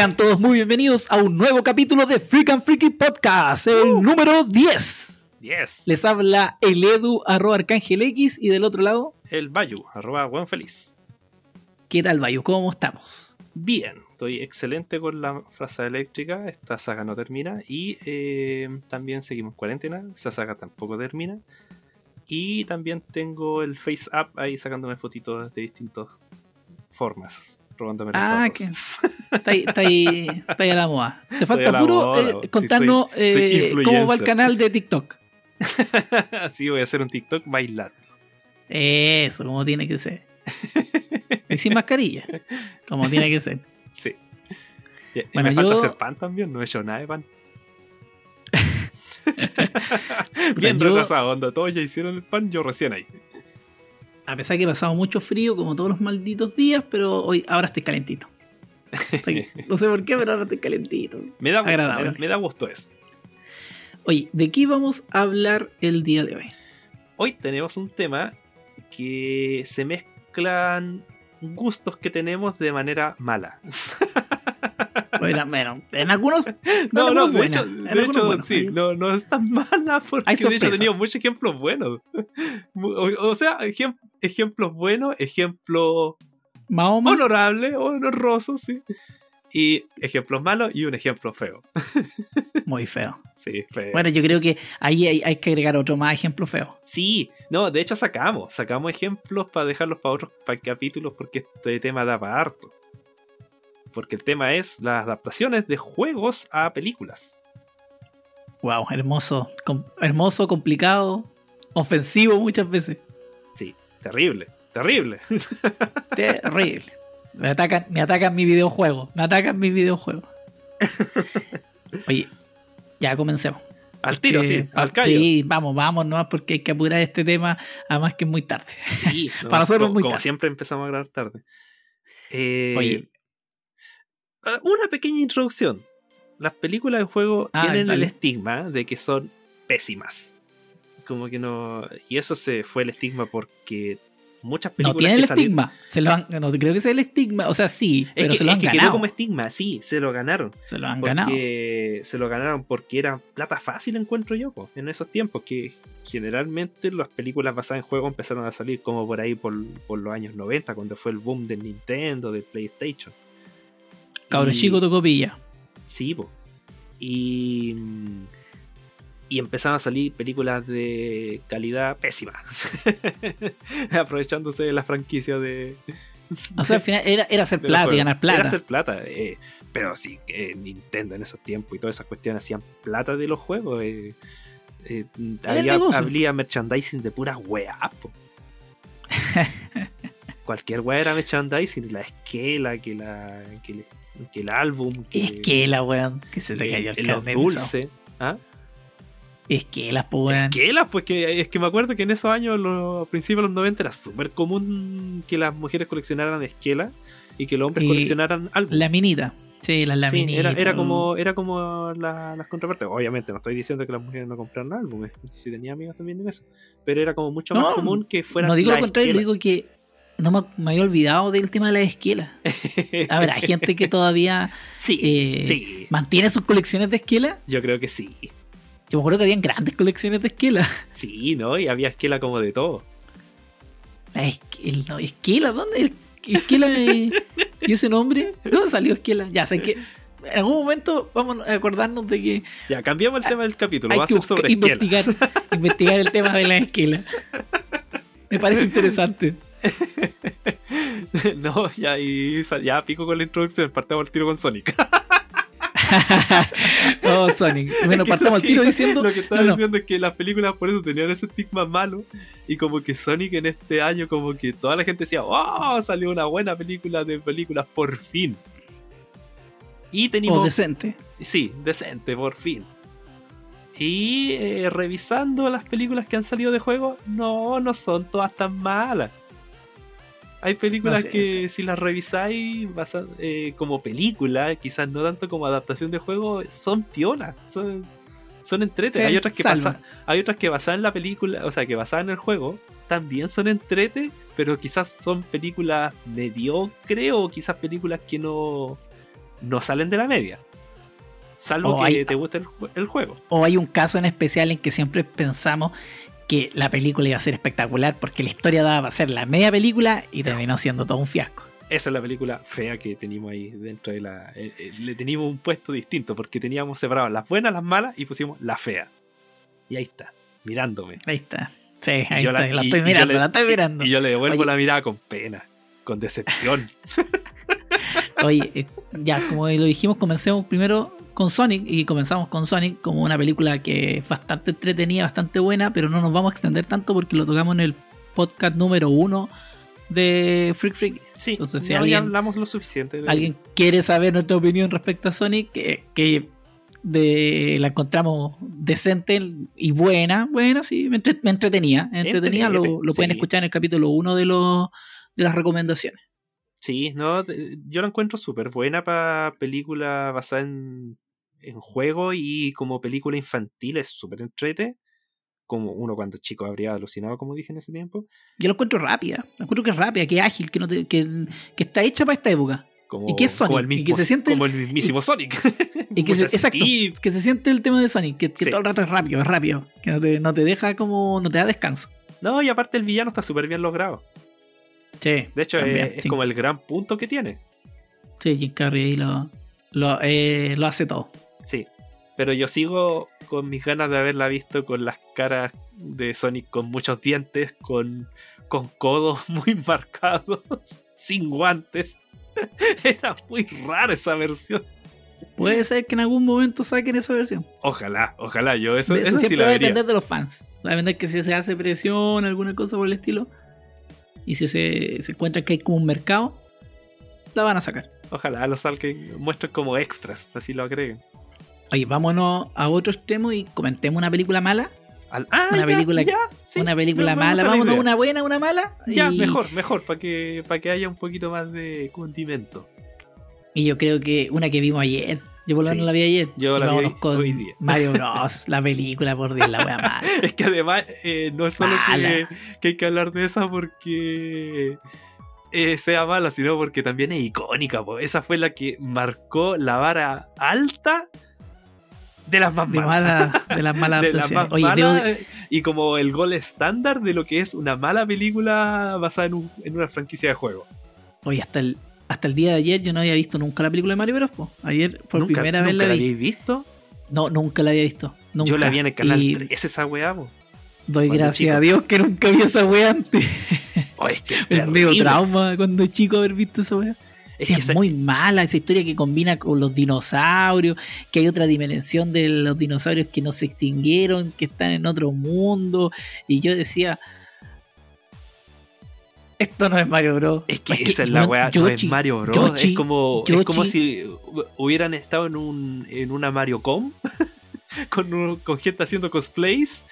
Sean todos muy bienvenidos a un nuevo capítulo de Freak and Freaky Podcast, el número 10. 10. Les habla el Edu, arroba Arcángel X, y del otro lado, El Bayu, arroba buen feliz. ¿qué tal, Bayo? ¿Cómo estamos? Bien, estoy excelente con la frase eléctrica. Esta saga no termina. Y eh, también seguimos en cuarentena. Esa saga tampoco termina. Y también tengo el Face Up ahí sacándome fotitos de distintas formas. Ah, que está ahí, está ahí, está ahí a la moda. Te falta puro moda, eh, contarnos soy eh, cómo va el canal de TikTok. Así voy a hacer un TikTok bailando. Eso, como tiene que ser. Y sin mascarilla, como tiene que ser. Sí. Y, me falta hacer pan también, no he hecho nada de pan. Bien yo- retrasado, onda. Todos ya hicieron el pan, yo recién ahí. A pesar que he pasado mucho frío, como todos los malditos días, pero hoy ahora estoy calentito. Estoy- no sé por qué, pero ahora estoy calentito. Me da, Agradable. me, me da gusto eso. Oye, ¿de qué vamos a hablar el día de hoy? Hoy tenemos un tema que se mezclan gustos que tenemos de manera mala. Bueno, bueno, en algunos. No, no, algunos de hecho, de hecho sí, no, no es tan mala porque de hecho he tenido muchos ejemplos buenos. O, o sea, ejem- ejemplos buenos, ejemplos Mahoma, honorables, honrosos, sí. Y ejemplos malos y un ejemplo feo. muy feo. Sí, feo. Bueno, yo creo que ahí hay, hay que agregar otro más ejemplo feo. Sí, no, de hecho sacamos, sacamos ejemplos para dejarlos para otros para capítulos porque este tema da para harto. Porque el tema es las adaptaciones de juegos a películas. Wow, hermoso, com- hermoso, complicado, ofensivo muchas veces. Terrible, terrible. Terrible. Me atacan, me atacan mi videojuego. Me atacan mi videojuego. Oye, ya comencemos. Al tiro, sí, al callo. Sí, vamos, vamos, no porque hay que apurar este tema, además que es muy tarde. Sí, no, Para nosotros es muy como tarde. siempre empezamos a grabar tarde. Eh, Oye. ah, Una pequeña introducción. Las películas de juego Ah, tienen el estigma de que son pésimas. Como que no. Y eso se fue el estigma porque muchas No películas. tiene que el salieron- estigma. Se lo han, no creo que sea el estigma. O sea, sí, Es pero que, se lo es han que quedó ganado. como estigma, sí, se lo ganaron. Se lo han ganado. Porque se lo ganaron porque era plata fácil, encuentro yo, po, en esos tiempos, que generalmente las películas basadas en juegos empezaron a salir como por ahí por, por los años 90, cuando fue el boom del Nintendo, del PlayStation. Cabro Y- chico tocó pilla. Sí, po. Y, y empezaron a salir películas de calidad pésima, aprovechándose de la franquicia de, O sea, al final era, era hacer plata y ganar plata. Era hacer plata. eh, pero sí, que Nintendo en esos tiempos y todas esas cuestiones hacían plata de los juegos. eh, eh, había, había merchandising de puras weas. Cualquier wea era merchandising. La esquela, que, la, que, el álbum. Que, Esquela, weón. Que se te eh, cayó el los dulces. ¿Ah? Esquelas, pues, weón. Esquelas, pues que, es que me acuerdo que en esos años, los, a principios de los 90, era súper común que las mujeres coleccionaran esquelas y que los hombres Y coleccionaran álbumes. La minita. Sí, las Sí, laminitas. era, era como, era como la- las contrapartes. Obviamente, no estoy diciendo que las mujeres no compraran álbumes. Si tenía amigas también en eso. Pero era como mucho No, más común que fueran. No digo lo contrario, esquelas. digo que no me, me había olvidado del tema de las esquelas. A ver, hay gente que todavía sí, eh, sí. mantiene sus colecciones de esquelas. Yo creo que sí. Yo me acuerdo que habían grandes colecciones de esquelas. Sí, ¿no? Y había esquela como de todo. La esquela, no, esquela, ¿dónde? Esquela eh, y ese nombre. ¿Dónde salió esquela? Ya sé que en algún momento vamos a acordarnos de que Ya, cambiamos el tema del capítulo. Va a ser sobre esquela. investigar, investigar el tema de la esquela. Me parece interesante. no, ya, y ya pico con la introducción. Partamos al tiro con Sonic. oh, Sonic. Bueno, Es partamos al tiro diciendo. Lo que estaba no, no, diciendo es que las películas por eso tenían ese estigma malo. Y como que Sonic en este año, como que toda la gente decía, ¡Oh! Salió una buena película de películas por fin. Y teníamos. decente. Sí, decente, por fin. Y eh, revisando las películas que han salido de juego, no, no son todas tan malas. Hay películas No sé. que si las revisáis basa- eh, como película, quizás no tanto como adaptación de juego, son piolas, son, son entrete. Sí, hay otras que salvan. pasa- hay otras que basadas en la película, o sea, que basadas en el juego, también son entrete, pero quizás son películas mediocre o quizás películas que no no salen de la media. Salvo O que hay- te guste el juego. O hay un caso en especial en que siempre pensamos que la película iba a ser espectacular porque la historia daba para ser la media película y terminó siendo todo un fiasco. Esa es la película fea que teníamos ahí dentro de la. eh, eh, le teníamos un puesto distinto porque teníamos separadas las buenas, las malas y pusimos la fea. Y ahí está, mirándome. Ahí está. Sí, ahí está. y- La estoy mirando, le- la estoy mirando. Y, yo le devuelvo Oye. la mirada con pena, con decepción. Oye, eh, ya como lo dijimos, comencemos primero con Sonic y comenzamos con Sonic como una película que es bastante entretenida, bastante buena, pero no nos vamos a extender tanto porque lo tocamos en el podcast número uno de Freak Freak. Sí, Entonces, si no, alguien- hablamos lo suficiente. de- ¿Alguien quiere saber nuestra opinión respecto a Sonic? Que, que de, la encontramos decente y buena, buena, sí, me, entre- me entretenía, entretenía, lo, pueden escuchar en el capítulo 1 de, los de las recomendaciones. Sí, no, yo la encuentro súper buena para película basada en, en juego y como película infantil es súper entrete. Como uno cuando chico habría alucinado, como dije en ese tiempo. Yo lo encuentro rápida, lo encuentro que es rápida, que es ágil, que, no te- que, que está hecha para esta época. Como, ¿Y qué es como Sonic? el Y que se siente- como el mismísimo Sonic. Y que se, exacto, que se siente el tema de Sonic, que, que Sí. todo el rato es rápido, es rápido, que no te, no te deja como, no te da descanso. No, y aparte el villano está súper bien logrado. Sí, De hecho, también, es, como el gran punto que tiene. Sí, Jim Carrey ahí lo, lo, eh, lo hace todo. Sí. Pero yo sigo con mis ganas de haberla visto con las caras de Sonic con muchos dientes, con, con codos muy marcados, sin guantes. Era muy rara esa versión. Puede ser que en algún momento saquen esa versión. Ojalá, ojalá, yo eso, Eso, eso sí siempre la va a depender de los fans. Va a depender que si se hace presión, alguna cosa por el estilo. Y si se, se encuentra que hay como un mercado, la van a sacar. Ojalá lo salgan, muestren como extras, así lo agreguen. Oye, vámonos a otro extremo y comentemos una película mala. Al- ah, Una ya, película- ya, sí, una película me- me mala. Vámonos una buena, una mala. Ya, y, mejor, mejor, para que, para que haya un poquito más de condimento. Y yo creo que una que vimos ayer. Yo por lo Sí. menos la vi ayer. Yo la vi con hoy día. Mario Bros. la película, por Dios, la wea mala. Es que además eh, no es solo que hay que hablar de esa porque eh, sea mala, sino porque también es icónica. po. Esa fue la que marcó la vara alta de las más malas. mala, de las malas de las adaptaciones. más Oye, malas, debo- eh, y como el gol estándar de lo que es una mala película basada en, un- en una franquicia de juego. oye, hasta el, hasta el día de ayer yo no había visto nunca la película de Mario Bros. po. Ayer por ¿Nunca, primera vez nunca la la vi. habéis visto? No, nunca la había visto. Nunca. Yo la vi en el canal Y 3, esa weá. po. Doy cuando gracias chico. a Dios que nunca vi esa wea antes. Oh, es que es medio trauma cuando chico haber visto esa wea. Es Sí, que es esa- muy mala esa historia que combina con los dinosaurios, que hay otra dimensión de los dinosaurios que no se extinguieron, que están en otro mundo. Y yo decía, esto no es Mario Bros. Es que esa es la no, weá, no es Mario Bros. Yoshi, es como, es como si hu- hubieran estado en un en una Mario Com con, un- con gente haciendo cosplays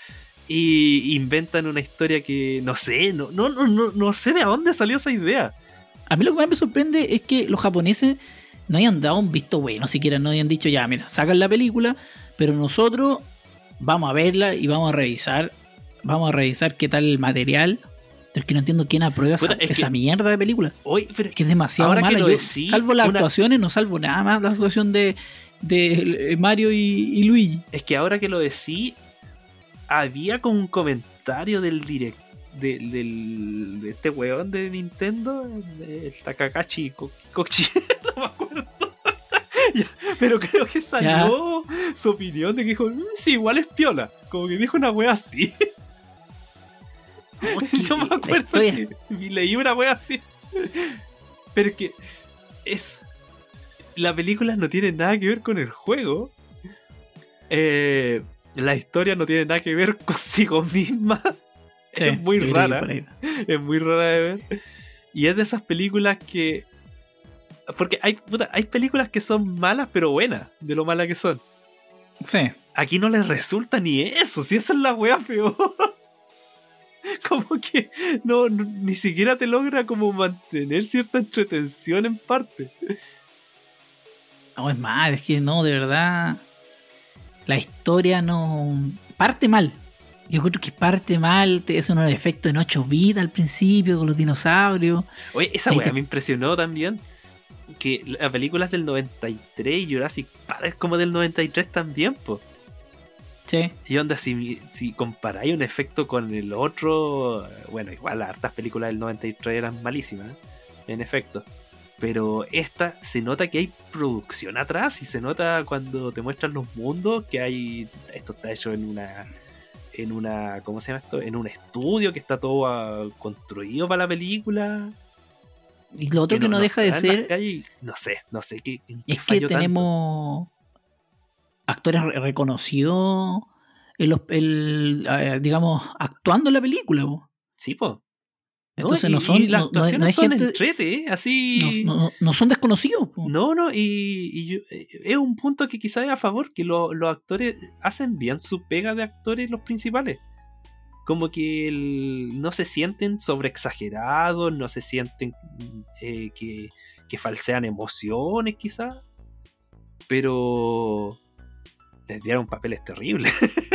y inventan una historia que no sé, no, no, no, no, no sé de dónde salió esa idea. A mí lo que más me sorprende es que los japoneses no hayan dado un visto bueno, siquiera no hayan dicho, ya, mira, sacan la película, pero nosotros vamos a verla y vamos a revisar, vamos a revisar qué tal el material. Es que no entiendo quién aprueba esa, es mierda de película. Hoy, pero- Es que es demasiado Ahora que mala. lo Yo, decís, salvo las una- actuaciones, no salvo nada más la actuación de, de Mario y, y Luigi. es que ahora que lo decí, había como un comentario del direct de, este weón de Nintendo, el Takakashi Ko- Kochi, no me acuerdo. Ya, pero creo que salió su opinión de que dijo, "Mm, sí, igual es piola. Como que dijo una wea así. Yo me acuerdo que leí una wea así. Pero que es. La película no tiene nada que ver con el juego. Eh, la historia no tiene nada que ver consigo misma. Sí, es muy rara. Es muy rara de ver. Y es de esas películas que. Porque hay, puta, hay películas que son malas, pero buenas, de lo malas que son. Sí. Aquí no les resulta ni eso, si esa es la wea peor. como que no, no- ni siquiera te logra como mantener cierta entretención en parte. No, es mal, es que no, de verdad. La historia no. Parte mal. Yo creo que parte mal. Es un efecto en 8 vidas al principio con los dinosaurios. Oye, esa wea te- me impresionó también. que la película es del 93 y Jurassic Park es como del 93 también, po. Sí. Y onda, si, si comparáis un efecto con el otro, bueno, igual las hartas películas del 93 eran malísimas, ¿eh? en efecto. Pero esta se nota que hay producción atrás y se nota cuando te muestran los mundos que hay. Esto está hecho en una. En una. ¿Cómo se llama esto? En un estudio que está todo construido para la película. Y lo otro que, no, deja de ser calles no sé, no sé qué. es que tanto. tenemos actores re- reconocidos, en los, el, eh, digamos, actuando en la película. po. Sí, po. Entonces y, no son, y las no- no es- actuaciones no son gente- entrete, ¿eh? así. no- son desconocidos. po. No, no, y, y yo- eh, es un punto que quizás es a favor, que lo- los actores hacen bien su pega de actores los principales. Como que el- no se sienten sobreexagerados, no se sienten eh, que, que falsean emociones quizás. Pero les dieron papeles terribles.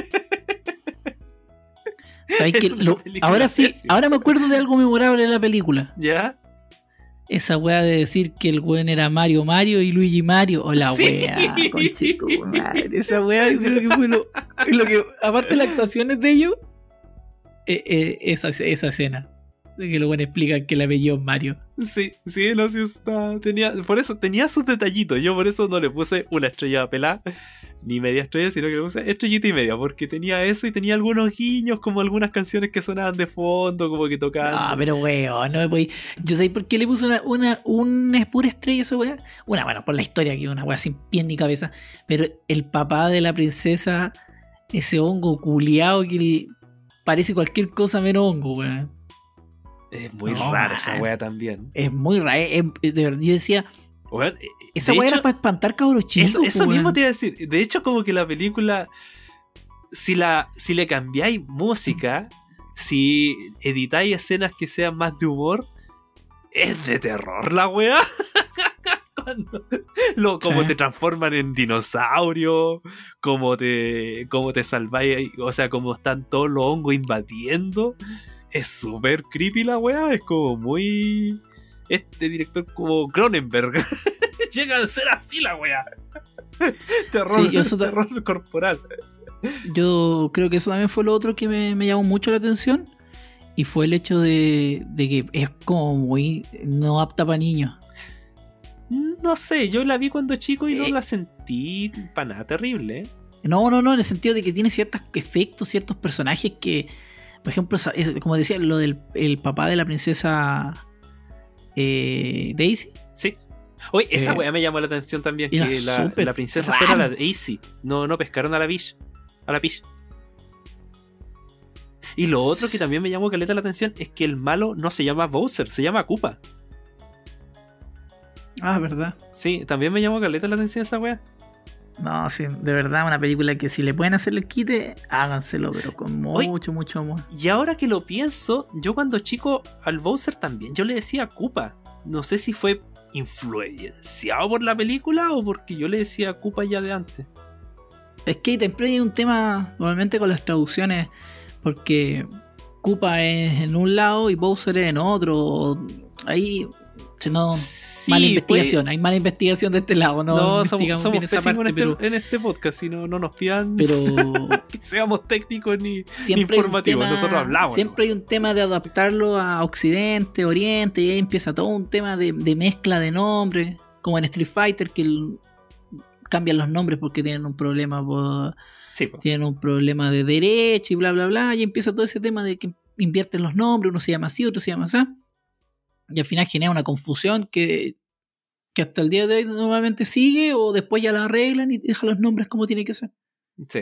Ahora sí, ahora me acuerdo de algo memorable de la película. ¿Ya? Esa weá de decir que el weón era Mario Mario y Luigi Mario. O la Sí. weá, conchito, madre. Esa weá yo creo que fue lo, lo que. Aparte de las actuaciones de ellos, eh, eh, esa, esa escena. Que weones explican que el apellido es Mario. Sí, sí, no, sí, está- tenía, por eso tenía sus detallitos. Yo por eso no le puse una estrella pelada, ni media estrella, sino que le puse estrellita y media, porque tenía eso y tenía algunos guiños, como algunas canciones que sonaban de fondo, como que tocaban. Ah, pero weón, no me podí. Yo sé por qué le puse una, una, una pura estrella a esa weá. Una, bueno, por la historia, que una weá sin pie ni cabeza. Pero el papá de la princesa, ese hongo culiao que parece cualquier cosa menos hongo, weón. Es muy No, rara esa man. wea también. Es muy raro. es- es- de verdad, yo decía, eh, esa de weá hecho, era para espantar cabros chicos. Eso, mismo te iba a decir. De hecho, como que la película, si, la, si le cambiáis música, si editáis escenas que sean más de humor, es de terror la. Cuando- lo, como Sí. te transforman en dinosaurio, como te, como te salváis, o sea, como están todos los hongos invadiendo. Es súper creepy la wea, es como muy... Este director como Cronenberg. Llega a ser así la wea. terror, Sí, eso ta- terror corporal. Yo creo que eso también fue lo otro que me, me llamó mucho la atención. Y fue el hecho de, de que es como muy no apta para niños. No sé, yo la vi cuando chico y no Eh. la sentí para nada terrible. ¿eh? No, no, no, en el sentido de que tiene ciertos efectos, ciertos personajes que, por ejemplo, como decía, lo del el papá de la princesa eh, Daisy. Sí. Oye, esa Eh, weá me llamó la atención también, era que la, princesa fuera la Daisy. No, no pescaron a la Peach. A la Peach. Y lo otro que también me llamó caleta la atención es que el malo no se llama Bowser, se llama Koopa. Ah, verdad. Sí, también me llamó caleta la atención esa weá. No, sí, de verdad, una película que si le pueden hacer el quite, háganselo, pero con mucho, mucho amor. Y ahora que lo pienso, yo cuando chico al Bowser también yo le decía Koopa. No sé si fue influenciado por la película o porque yo le decía Koopa ya de antes. Es que siempre hay un tema, normalmente con las traducciones, porque Koopa es en un lado y Bowser es en otro. Ahí no, Sí, mala pues, investigación, hay mala investigación de este lado, no, No, somos, somos bien esa parte, en, pero, este, en este podcast, si no, no nos pidan pero que seamos técnicos ni... siempre hay un Informativo, tema- nosotros hablamos, Siempre hay un tema de adaptarlo a Occidente, Oriente, y ahí empieza todo un tema de, de mezcla de nombres, como en Street Fighter, que el- cambian los nombres porque tienen un problema por, Sí, po. tienen un problema de derecho y bla bla bla, y empieza todo ese tema de que invierten los nombres, uno se llama así, otro se llama así, y al final genera una confusión que, que hasta el día de hoy normalmente sigue o después ya la arreglan y dejan los nombres como tiene que ser. sí.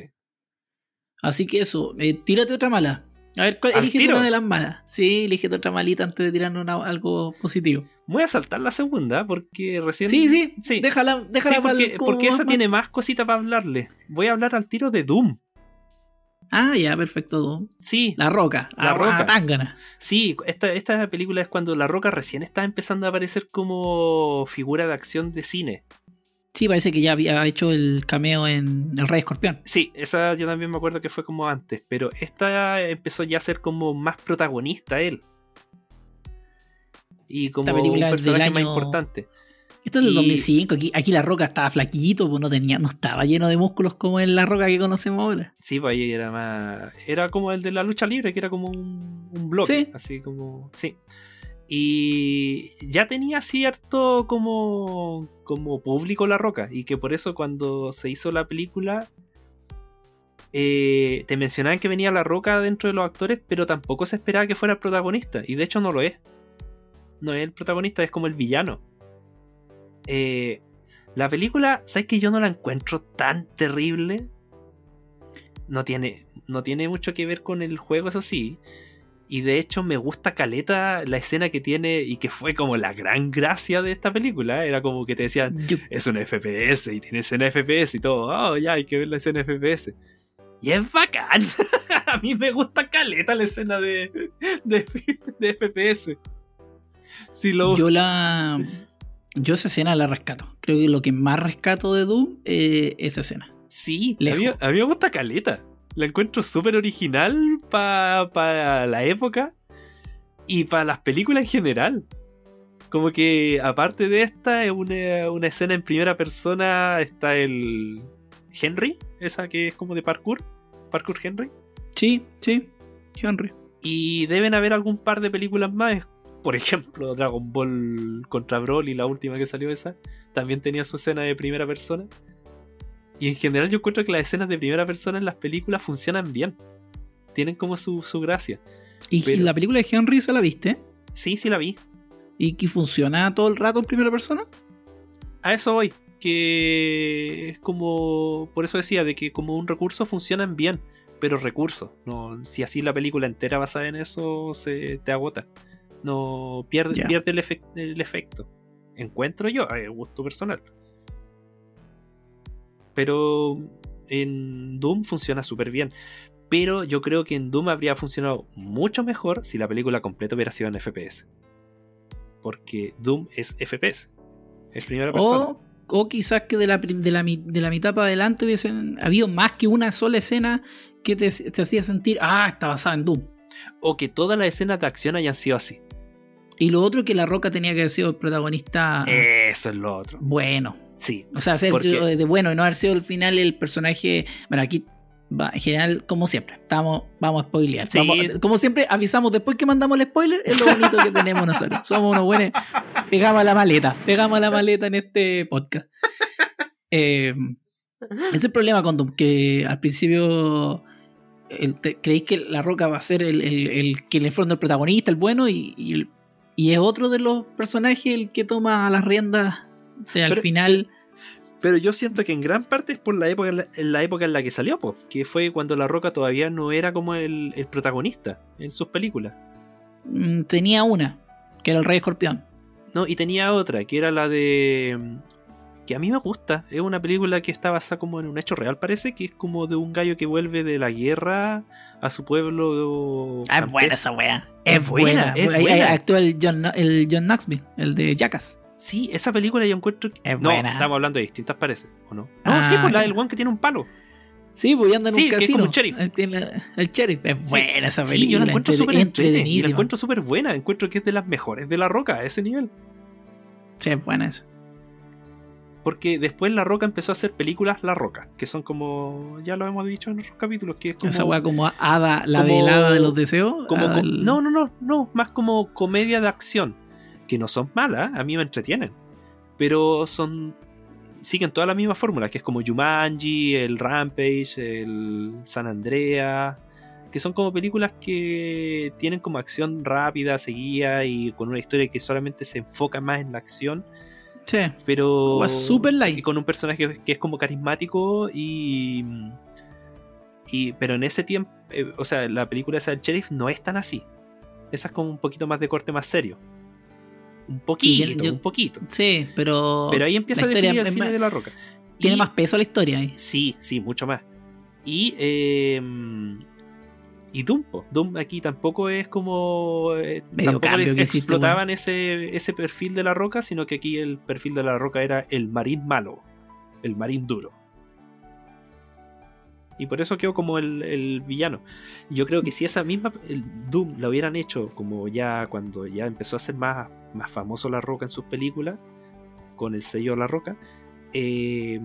Así que eso, eh, tírate otra mala. A ver, ¿cuál, ¿Al elígete tiro? una de las malas. Sí, elígete otra malita antes de tirar una- algo positivo. Voy a saltar la segunda porque recién... Sí, sí, sí. déjala, déjala Sí, para porque, el- porque esa más- tiene más cositas para hablarle. Voy a hablar al tiro de Doom. Ah, ya, perfecto. Sí, La Roca. La a- Roca. a Tangana. sí, esta, esta película es cuando La Roca recién está empezando a aparecer como figura de acción de cine. Sí, parece que ya había hecho el cameo en El Rey Escorpión. Sí, esa yo también me acuerdo que fue como antes, pero esta empezó ya a ser como más protagonista él. Y como un personaje más importante. Esto es del Y- 2005. Aquí, aquí la roca estaba flaquito, pues no tenía, no estaba lleno de músculos como en la roca que conocemos ahora. Sí, pues ahí era más. Era como el de la lucha libre, que era como un, un bloque. Sí. Así como. Sí. Y ya tenía cierto como. como público la roca. Y que por eso cuando se hizo la película. eh, te mencionaban que venía la roca dentro de los actores, pero tampoco se esperaba que fuera el protagonista. Y de hecho no lo es. No es el protagonista, es como el villano. Eh, la película, ¿sabes que yo no la encuentro tan terrible? No tiene, no tiene mucho que ver con el juego, eso sí. Y de hecho me gusta Caleta la escena que tiene y que fue como la gran gracia de esta película. Era como que te decían, Yo- es una FPS y tiene escena FPS y todo. Oh, ya hay que ver la escena FPS. Y es bacán. A mí me gusta Caleta la escena de, de, de FPS. Si lo, yo la. Yo esa escena la rescato. Creo que lo que más rescato de Doom es esa escena. Sí, a mí, a mí me gusta Caleta. La encuentro súper original para la época y para las películas en general. Como que aparte de esta, es una, una escena en primera persona. Está el Henry, esa que es como de parkour. Parkour Henry. Sí, sí. Henry. Y deben haber algún par de películas más. Por ejemplo, Dragon Ball contra Broly, la última que salió esa. También tenía su escena de primera persona. Y en general yo encuentro que las escenas de primera persona en las películas funcionan bien. Tienen como su, su gracia. Y, Pero- la película de Henry se la viste. Sí, sí la vi. ¿Y que funciona todo el rato en primera persona? A eso voy. Que es como... Por eso decía, de que como un recurso funcionan bien. Pero recursos. No, si así la película entera basada en eso se te agota. No pierde, pierde el, el efecto. Encuentro yo, a gusto personal. Pero en Doom funciona súper bien. Pero yo creo que en Doom habría funcionado mucho mejor si la película completa hubiera sido en FPS. Porque Doom es FPS. Es primera persona. O, o quizás que de la, de, la, de la mitad para adelante hubiesen habido más que una sola escena que te, te hacía sentir, ah, está basada en Doom. O que todas las escenas de acción hayan sido así. Y lo otro que La Roca tenía que haber sido el protagonista Eso es lo otro. bueno. Sí. O sea, ser Porque- de bueno y no haber sido al final el personaje. Bueno, aquí va, en general, como siempre, estamos, vamos a spoilear. Sí. Vamos- como siempre, avisamos después que mandamos el spoiler, es lo bonito que tenemos nosotros. Somos unos buenos. Pegamos a la maleta, pegamos a la maleta en este podcast. Eh, ese es el problema con Doom, que al principio el- te- creéis que la roca va a ser el, el- el que en el fondo el protagonista, el bueno, y, y el- y es otro de los personajes el que toma las riendas de, al Pero- final. Pero yo siento que en gran parte es por la época en la, época en la que salió, po, que fue cuando La Roca todavía no era como el, el protagonista en sus películas. Mm, tenía una, que era el Rey Escorpión. No, y tenía otra, que era la de. Que a mí me gusta. Es una película que está basada como en un hecho real, parece, que es como de un gallo que vuelve de la guerra a su pueblo. Ah, es buena esa wea. Es buena, es Ahí- ahí buena. actúa el John, el John Knoxville, el de Jackass. Sí, esa película yo encuentro. que- Es no, buena. estamos hablando de distintas, parece, ¿o no? No, Ah, sí, pues la del one que tiene un palo. Sí, pues anda en Sí, un que es casino. como un sheriff. Tiene- el sheriff. Es Sí, buena esa Sí, película. yo la encuentro súper entretenida. La encuentro súper buena. Encuentro que es de las mejores de La Roca a ese nivel. Sí, es buena eso. Porque después La Roca empezó a hacer películas La Roca, que son como, ya lo hemos dicho en otros capítulos, que es como... esa wea como Hada, la como- del Hada de los deseos. como co- No, no, no, no, más como comedia de acción, que no son malas, a mí me entretienen, pero son... Siguen toda la misma fórmula, que es como Jumanji, el Rampage, el San Andrea, que son como películas que tienen como acción rápida, seguida y con una historia que solamente se enfoca más en la acción Sí. pero Wea super light. y con un personaje que es como carismático y y pero en ese tiempo eh, o sea la película esa del sheriff no es tan así esa es como un poquito más de corte más serio un poquito yo- un poquito Sí, pero. pero ahí empieza la a definir el es cine más- de la roca Tiene Y- más peso la historia ahí. sí sí mucho más y eh, y Doom, po. Doom aquí tampoco es como eh, Medio tampoco cambio que hiciste, explotaban ese, ese perfil de la roca, sino que aquí el perfil de la roca era el marín malo, el marín duro. Y por eso quedó como el, el villano. Yo creo que si esa misma el Doom la hubieran hecho como ya cuando ya empezó a ser más, más famoso la roca en sus películas, con el sello La Roca, eh,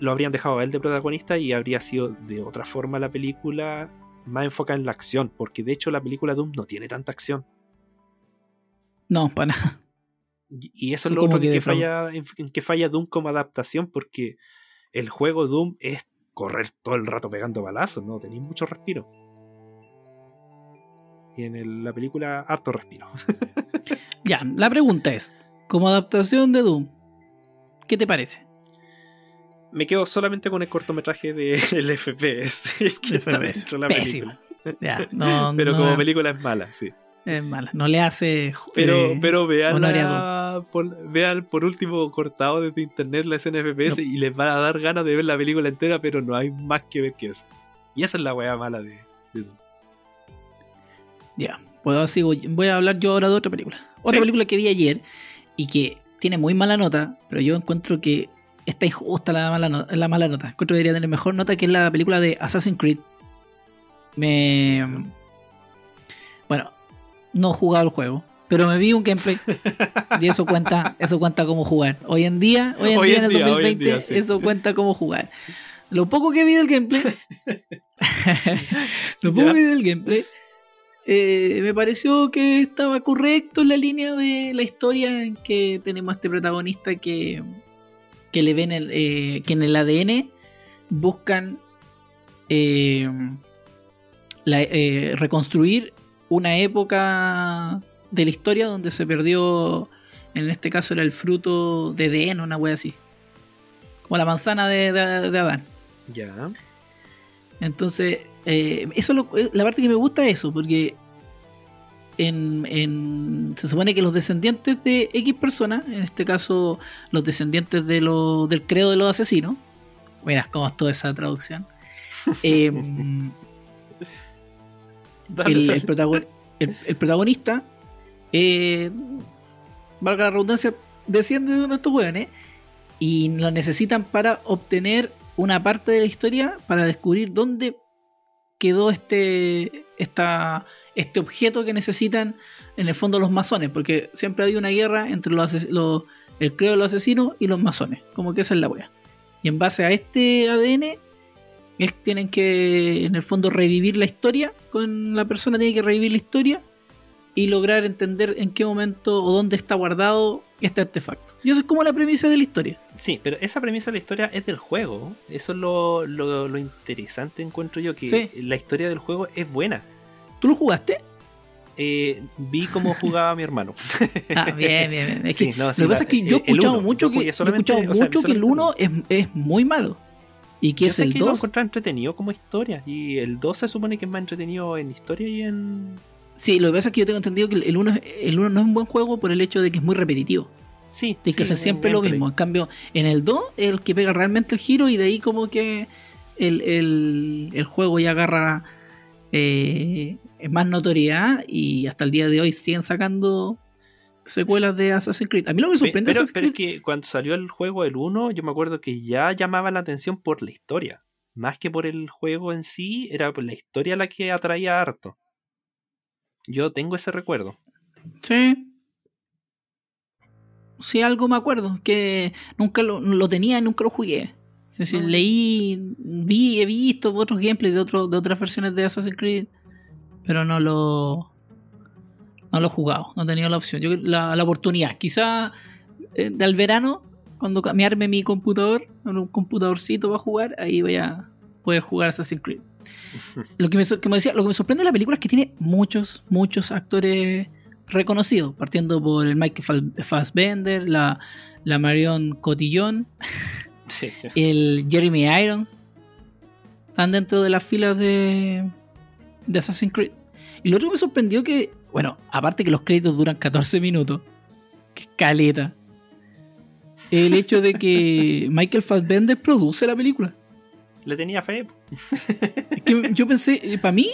lo habrían dejado a él de protagonista y habría sido de otra forma la película más enfocada en la acción, porque de hecho la película Doom no tiene tanta acción. No, para nada. Y eso es lo otro que, falla, en que falla Doom como adaptación, porque el juego Doom es correr todo el rato pegando balazos, no tenéis mucho respiro. Y en la película, harto respiro. ya, la pregunta es: como adaptación de Doom, ¿qué te parece? Me quedo solamente con el cortometraje del de FPS. Que FPS. La Pésimo. Pero como película es mala, sí. Es mala, no le hace. Pero, eh, pero vean, por, vean por último cortado desde internet la escena FPS y les van a dar ganas de ver la película entera, pero no hay más que ver que eso. Y esa es la weá mala de. Ya, puedo así, voy a hablar yo ahora de otra película. Otra película que vi ayer y que tiene muy mala nota, pero yo encuentro que está injusta la mala, la mala nota. Encuentro que debería tener mejor nota que es la película de Assassin's Creed. Me. Bueno, no he jugado el juego, pero me vi un gameplay y eso cuenta, eso cuenta como jugar. Hoy en día, hoy en día en el 2020, eso cuenta como jugar. Lo poco que vi del gameplay, lo poco que vi del gameplay, eh, me pareció que estaba correcto en la línea de la historia en que tenemos a este protagonista que, que le ven el, eh, que en el ADN buscan eh, reconstruir una época de la historia donde se perdió, en este caso era el fruto de Edén, una wea así. Como la manzana de, Adán. Ya. Entonces, eh, eso lo, eh, la parte que me gusta es eso, porque en, se supone que los descendientes de X personas, en este caso los descendientes de lo, del credo de los asesinos, mira cómo es toda esa traducción, eh, el, protagonista, eh, valga la redundancia, desciende de uno de estos hueones y lo necesitan para obtener una parte de la historia para descubrir dónde quedó este, esta, este objeto que necesitan en el fondo los masones, porque siempre hay una guerra entre los, el creo de los asesinos y los masones, como que esa es la wea. Y en base a este ADN tienen que, en el fondo, revivir la historia con la persona, tiene que revivir la historia y lograr entender en qué momento o dónde está guardado este artefacto. Y eso es como la premisa de la historia. Sí, pero esa premisa de la historia es del juego. Eso es lo, lo, interesante, encuentro yo, que la historia del juego es buena. ¿Tú lo jugaste? Eh, vi cómo jugaba mi hermano. ah, bien, bien, bien. lo que pasa es que yo he escuchado mucho que, he escuchado mucho que el 1 es, es muy malo. ¿Y qué es el 2? Lo encontrar entretenido como historia. Y el 2 se supone que es más entretenido en historia y en. Sí, lo que pasa es que yo tengo entendido que el 1 el uno no es un buen juego por el hecho de que es muy repetitivo. Sí. De que hace siempre lo mismo. En cambio, en el 2 es el que pega realmente el giro y de ahí como que el, el, el juego ya agarra eh, más notoriedad y hasta el día de hoy siguen sacando secuelas de Assassin's Creed. A mí lo que me sorprende pero, pero es que cuando salió el juego el 1, yo me acuerdo que ya llamaba la atención por la historia. Más que por el juego en sí, era por la historia la que atraía harto. Yo tengo ese recuerdo. Sí. Sí, algo me acuerdo, que nunca lo, tenía y nunca lo jugué. Leí, vi, he visto otros gameplays de, otro, de otras versiones de Assassin's Creed, pero no lo, no lo he jugado, no he tenido la opción. Yo la, la oportunidad. Quizá eh, del verano, cuando me arme mi computador, un computadorcito para jugar, ahí voy a poder jugar Assassin's Creed. Lo que, me, decía, lo que me sorprende de la película es que tiene muchos, muchos actores reconocidos, partiendo por el Michael Fassbender, la, la Marion Cotillon, el Jeremy Irons, están dentro de las filas de, de Assassin's Creed. Y lo otro que me sorprendió que bueno, aparte que los créditos duran 14 minutos, que caleta. El hecho de que Michael Fassbender produce la película. Le tenía fe. Es que yo pensé, para mí,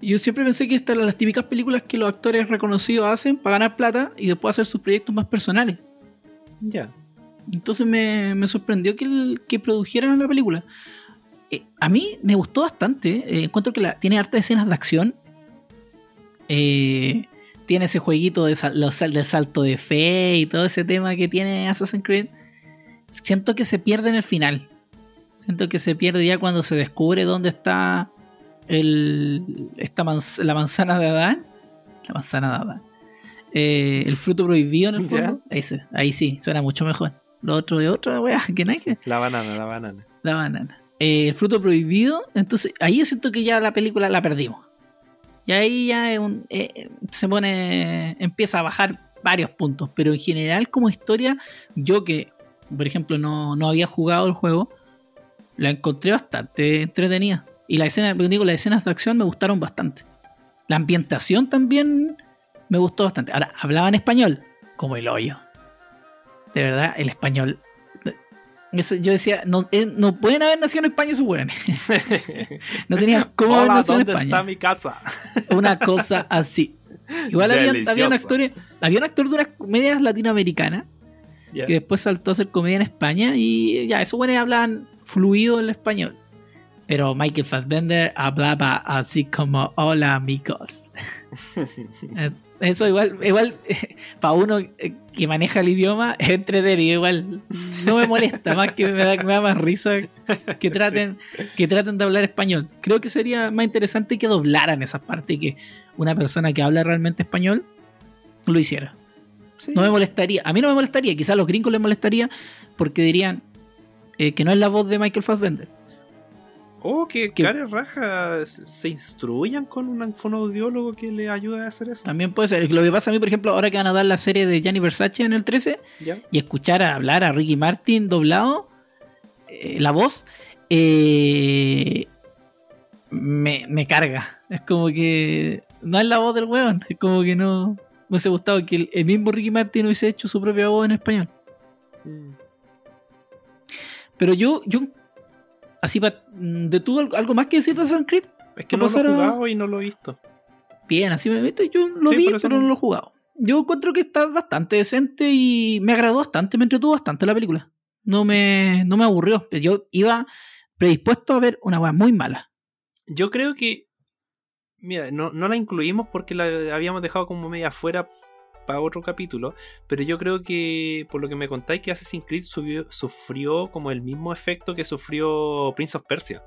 yo siempre pensé que estas eran las típicas películas que los actores reconocidos hacen para ganar plata y después hacer sus proyectos más personales. Ya. Entonces me, sorprendió que, que produjeran la película. Eh, a mí me gustó bastante. Eh, encuentro que la, tiene hartas escenas de acción eh, tiene ese jueguito de del salto de fe y todo ese tema que tiene Assassin's Creed. siento que se pierde en el final. Siento que se pierde ya cuando se descubre dónde está el, esta la manzana de Adán. La manzana de Adán. Eh, el fruto prohibido en el fondo. Ese, ahí sí, suena mucho mejor. Lo otro de otra wea, que no hay que. La banana, la banana. La banana. Eh, el fruto prohibido, entonces ahí yo siento que ya la película la perdimos. Y ahí ya eh, se pone. empieza a bajar varios puntos. Pero en general, como historia, yo que, por ejemplo, no, no había jugado el juego, la encontré bastante entretenida. Y la escena, digo, las escenas de acción me gustaron bastante. La ambientación también me gustó bastante. Ahora, hablaba en español, como el hoyo. De verdad, el español. Yo decía, no, eh, no pueden haber nacido en España esos weones. no tenía cómo haber nacido en España. está mi casa? Una cosa así. Igual había, había, un actor, había un actor de unas comedias latinoamericanas que después saltó a hacer comedia en España y ya, esos weones hablaban fluido el español. Pero Michael Fassbender hablaba así como, hola amigos. Eh, eso igual, igual para uno que maneja el idioma es entretenido, igual no me molesta, más que me da, me da más risa que traten, que traten de hablar español. Creo que sería más interesante que doblaran esas partes y que una persona que habla realmente español lo hiciera. No me molestaría, a mí no me molestaría, quizás a los gringos les molestaría porque dirían eh, que no es la voz de Michael Fassbender Oh, que, que Raja se instruyan con un fonoaudiólogo que le ayude a hacer eso. También puede ser. Lo que pasa a mí, por ejemplo, ahora que van a dar la serie de Gianni Versace en el 13 y escuchar a hablar a Ricky Martin doblado, eh, la voz, eh, me, carga. Es como que no es la voz del weón. Es como que no me hubiese gustado que el, mismo Ricky Martin hubiese hecho su propia voz en español. Mm. Pero yo, yo Así mm, ¿de tú algo más que decir de Assassin's Creed? Es que no lo he jugado y no lo he visto. Bien, así me visto. Yo lo vi, pero no lo he jugado. Yo encuentro que está bastante decente y me agradó bastante, me entretuvo bastante la película. No me, no me aburrió. Yo iba predispuesto a ver una weá muy mala. Yo creo que. Mira, no, no la incluimos porque la habíamos dejado como media afuera para otro capítulo, pero yo creo que por lo que me contáis que Assassin's Creed sufrió como el mismo efecto que sufrió Prince of Persia.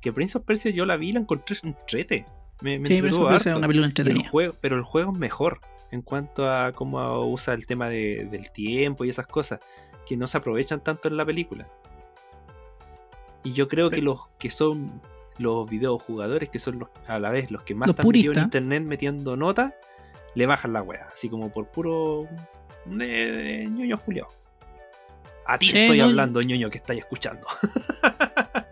Que Prince of Persia yo la vi y la encontré entrete. Me, me sí, Prince of Persia una película entretenida. pero el juego es mejor en cuanto a cómo usa el tema del tiempo y esas cosas que no se aprovechan tanto en la película. Y yo creo que los que son los videojugadores, que son los, a la vez los que más están metidos en internet metiendo notas, le bajan la wea, así como por puro de, ñoño Julio. A ti estoy hablando, ñoño, que estáis escuchando.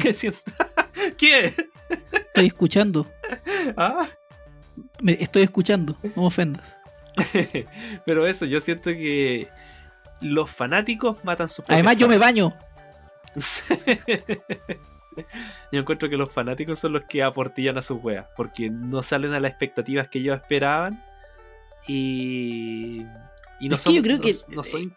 ¿Qué, ¿Qué? Estoy escuchando. ¿Ah? Me estoy escuchando, no me ofendas. Pero eso, yo siento que los fanáticos matan sus Además, yo me baño. Yo encuentro que los fanáticos son los que aportillan a sus weas, porque no salen a las expectativas que ellos esperaban y. Y no es que yo creo que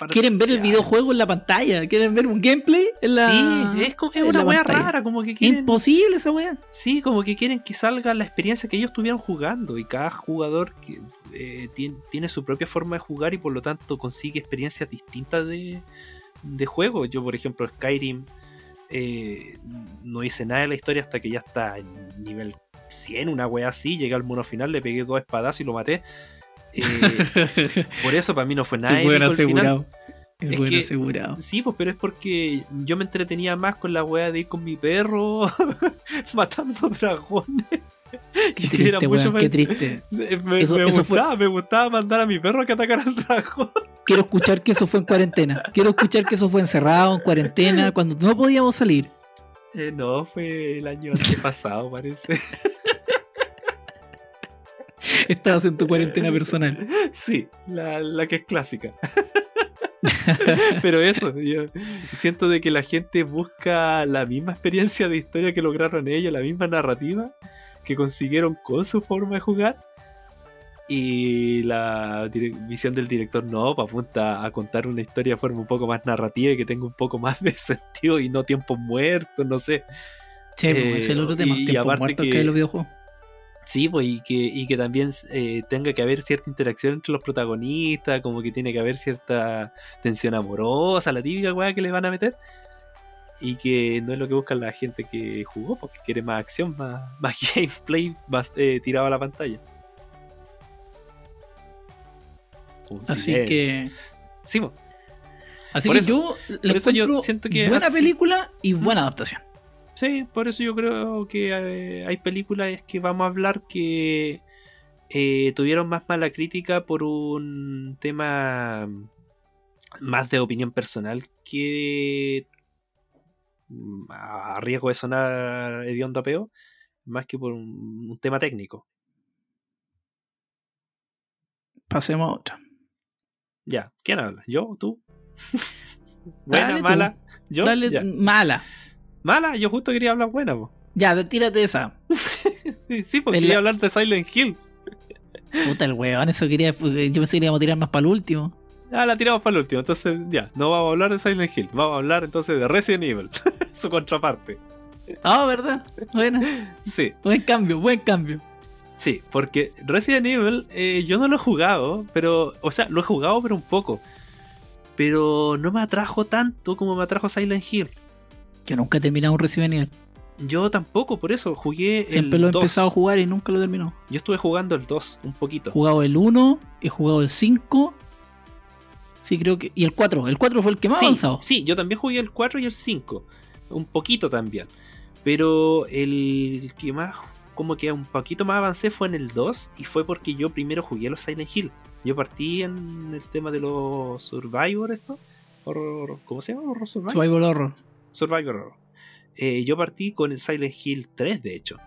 quieren ver el videojuego en la pantalla, quieren ver un gameplay en la Sí, es, como, una wea rara, como que quieren... Imposible esa wea. Sí, como que quieren que salga la experiencia que ellos estuvieron jugando y cada jugador que, eh, tiene, su propia forma de jugar y por lo tanto consigue experiencias distintas de, de juego. Yo, por ejemplo, Skyrim eh, no hice nada de la historia hasta que ya está en nivel 100, una wea así. Llegué al mono final, le pegué dos espadas y lo maté. Eh, por eso para mí no fue nada. Asegurado. El es que, asegurado. Sí, pues, pero es porque yo me entretenía más con la wea de ir con mi perro matando dragones. Qué triste, mucho qué triste. Me, gustaba, me gustaba mandar a mi perro a que atacara al dragón. Quiero escuchar que eso fue en cuarentena. Quiero escuchar que eso fue encerrado, en cuarentena, cuando no podíamos salir. Eh, no, fue el año pasado, parece. Estabas en tu cuarentena personal. Sí, la, la que es clásica. Pero eso, yo siento de que la gente busca la misma experiencia de historia que lograron ellos, la misma narrativa, que consiguieron con su forma de jugar. Y la visión del director no, pues, apunta a contar una historia de forma un poco más narrativa y que tenga un poco más de sentido y no tiempo muerto, no sé. Sí, pues, es el otro tema, tiempo muerto que, que los videojuegos. Sí, pues, y que, y que también eh, tenga que haber cierta interacción entre los protagonistas, como que tiene que haber cierta tensión amorosa, la típica weá que le van a meter. Y que no es lo que busca la gente que jugó, porque quiere más acción, más, más gameplay más eh, tirado a la pantalla. Un Así silencio. que. Sí, pues. Así Por que eso- yo por le eso yo encuentro siento que buena así- película y buena adaptación. Sí, por eso yo creo que eh, hay películas que vamos a hablar que eh, tuvieron más mala crítica por un tema más de opinión personal que mm, a riesgo de sonar hediondo a peo, más que por un, un tema técnico. Pasemos a otra. Ya, ¿quién habla? ¿Yo? ¿Tú? ¿Buena? Dale tú. ¿Mala? ¿Yo? Dale, Ya. mala. ¿Mala? Yo justo quería hablar buena, po. Ya, tírate esa. Sí, porque El- quería hablar de Silent Hill. Puta el weón, eso quería. Yo pensé que íbamos a tirar más para el último. Ah, la tiramos para el último. Entonces, ya, no vamos a hablar de Silent Hill. Vamos a hablar entonces de Resident Evil. Su contraparte. Ah, ¿verdad? Bueno, Sí, buen cambio, buen cambio. sí, porque Resident Evil eh, yo no lo he jugado, pero, o sea, lo he jugado, pero un poco. Pero no me atrajo tanto como me atrajo Silent Hill. Yo nunca he terminado un Resident Evil. Yo tampoco, por eso jugué Siempre el lo he 2. empezado a jugar y nunca lo he terminado. Yo estuve jugando el 2 un poquito. He jugado el 1, he jugado el 5. Sí, creo que. Y el 4. El 4 fue el que más sí, avanzado. sí, yo también jugué el 4 y el 5. Un poquito también. Pero el que más, como que un poquito más avancé fue en el 2. Y fue porque yo primero jugué los Silent Hill. Yo partí en el tema de los Survivor, esto. Horror, ¿Cómo se llama? Horror Survivor. Survival Horror. Survivor Horror. Eh, yo partí con el Silent Hill 3, de hecho.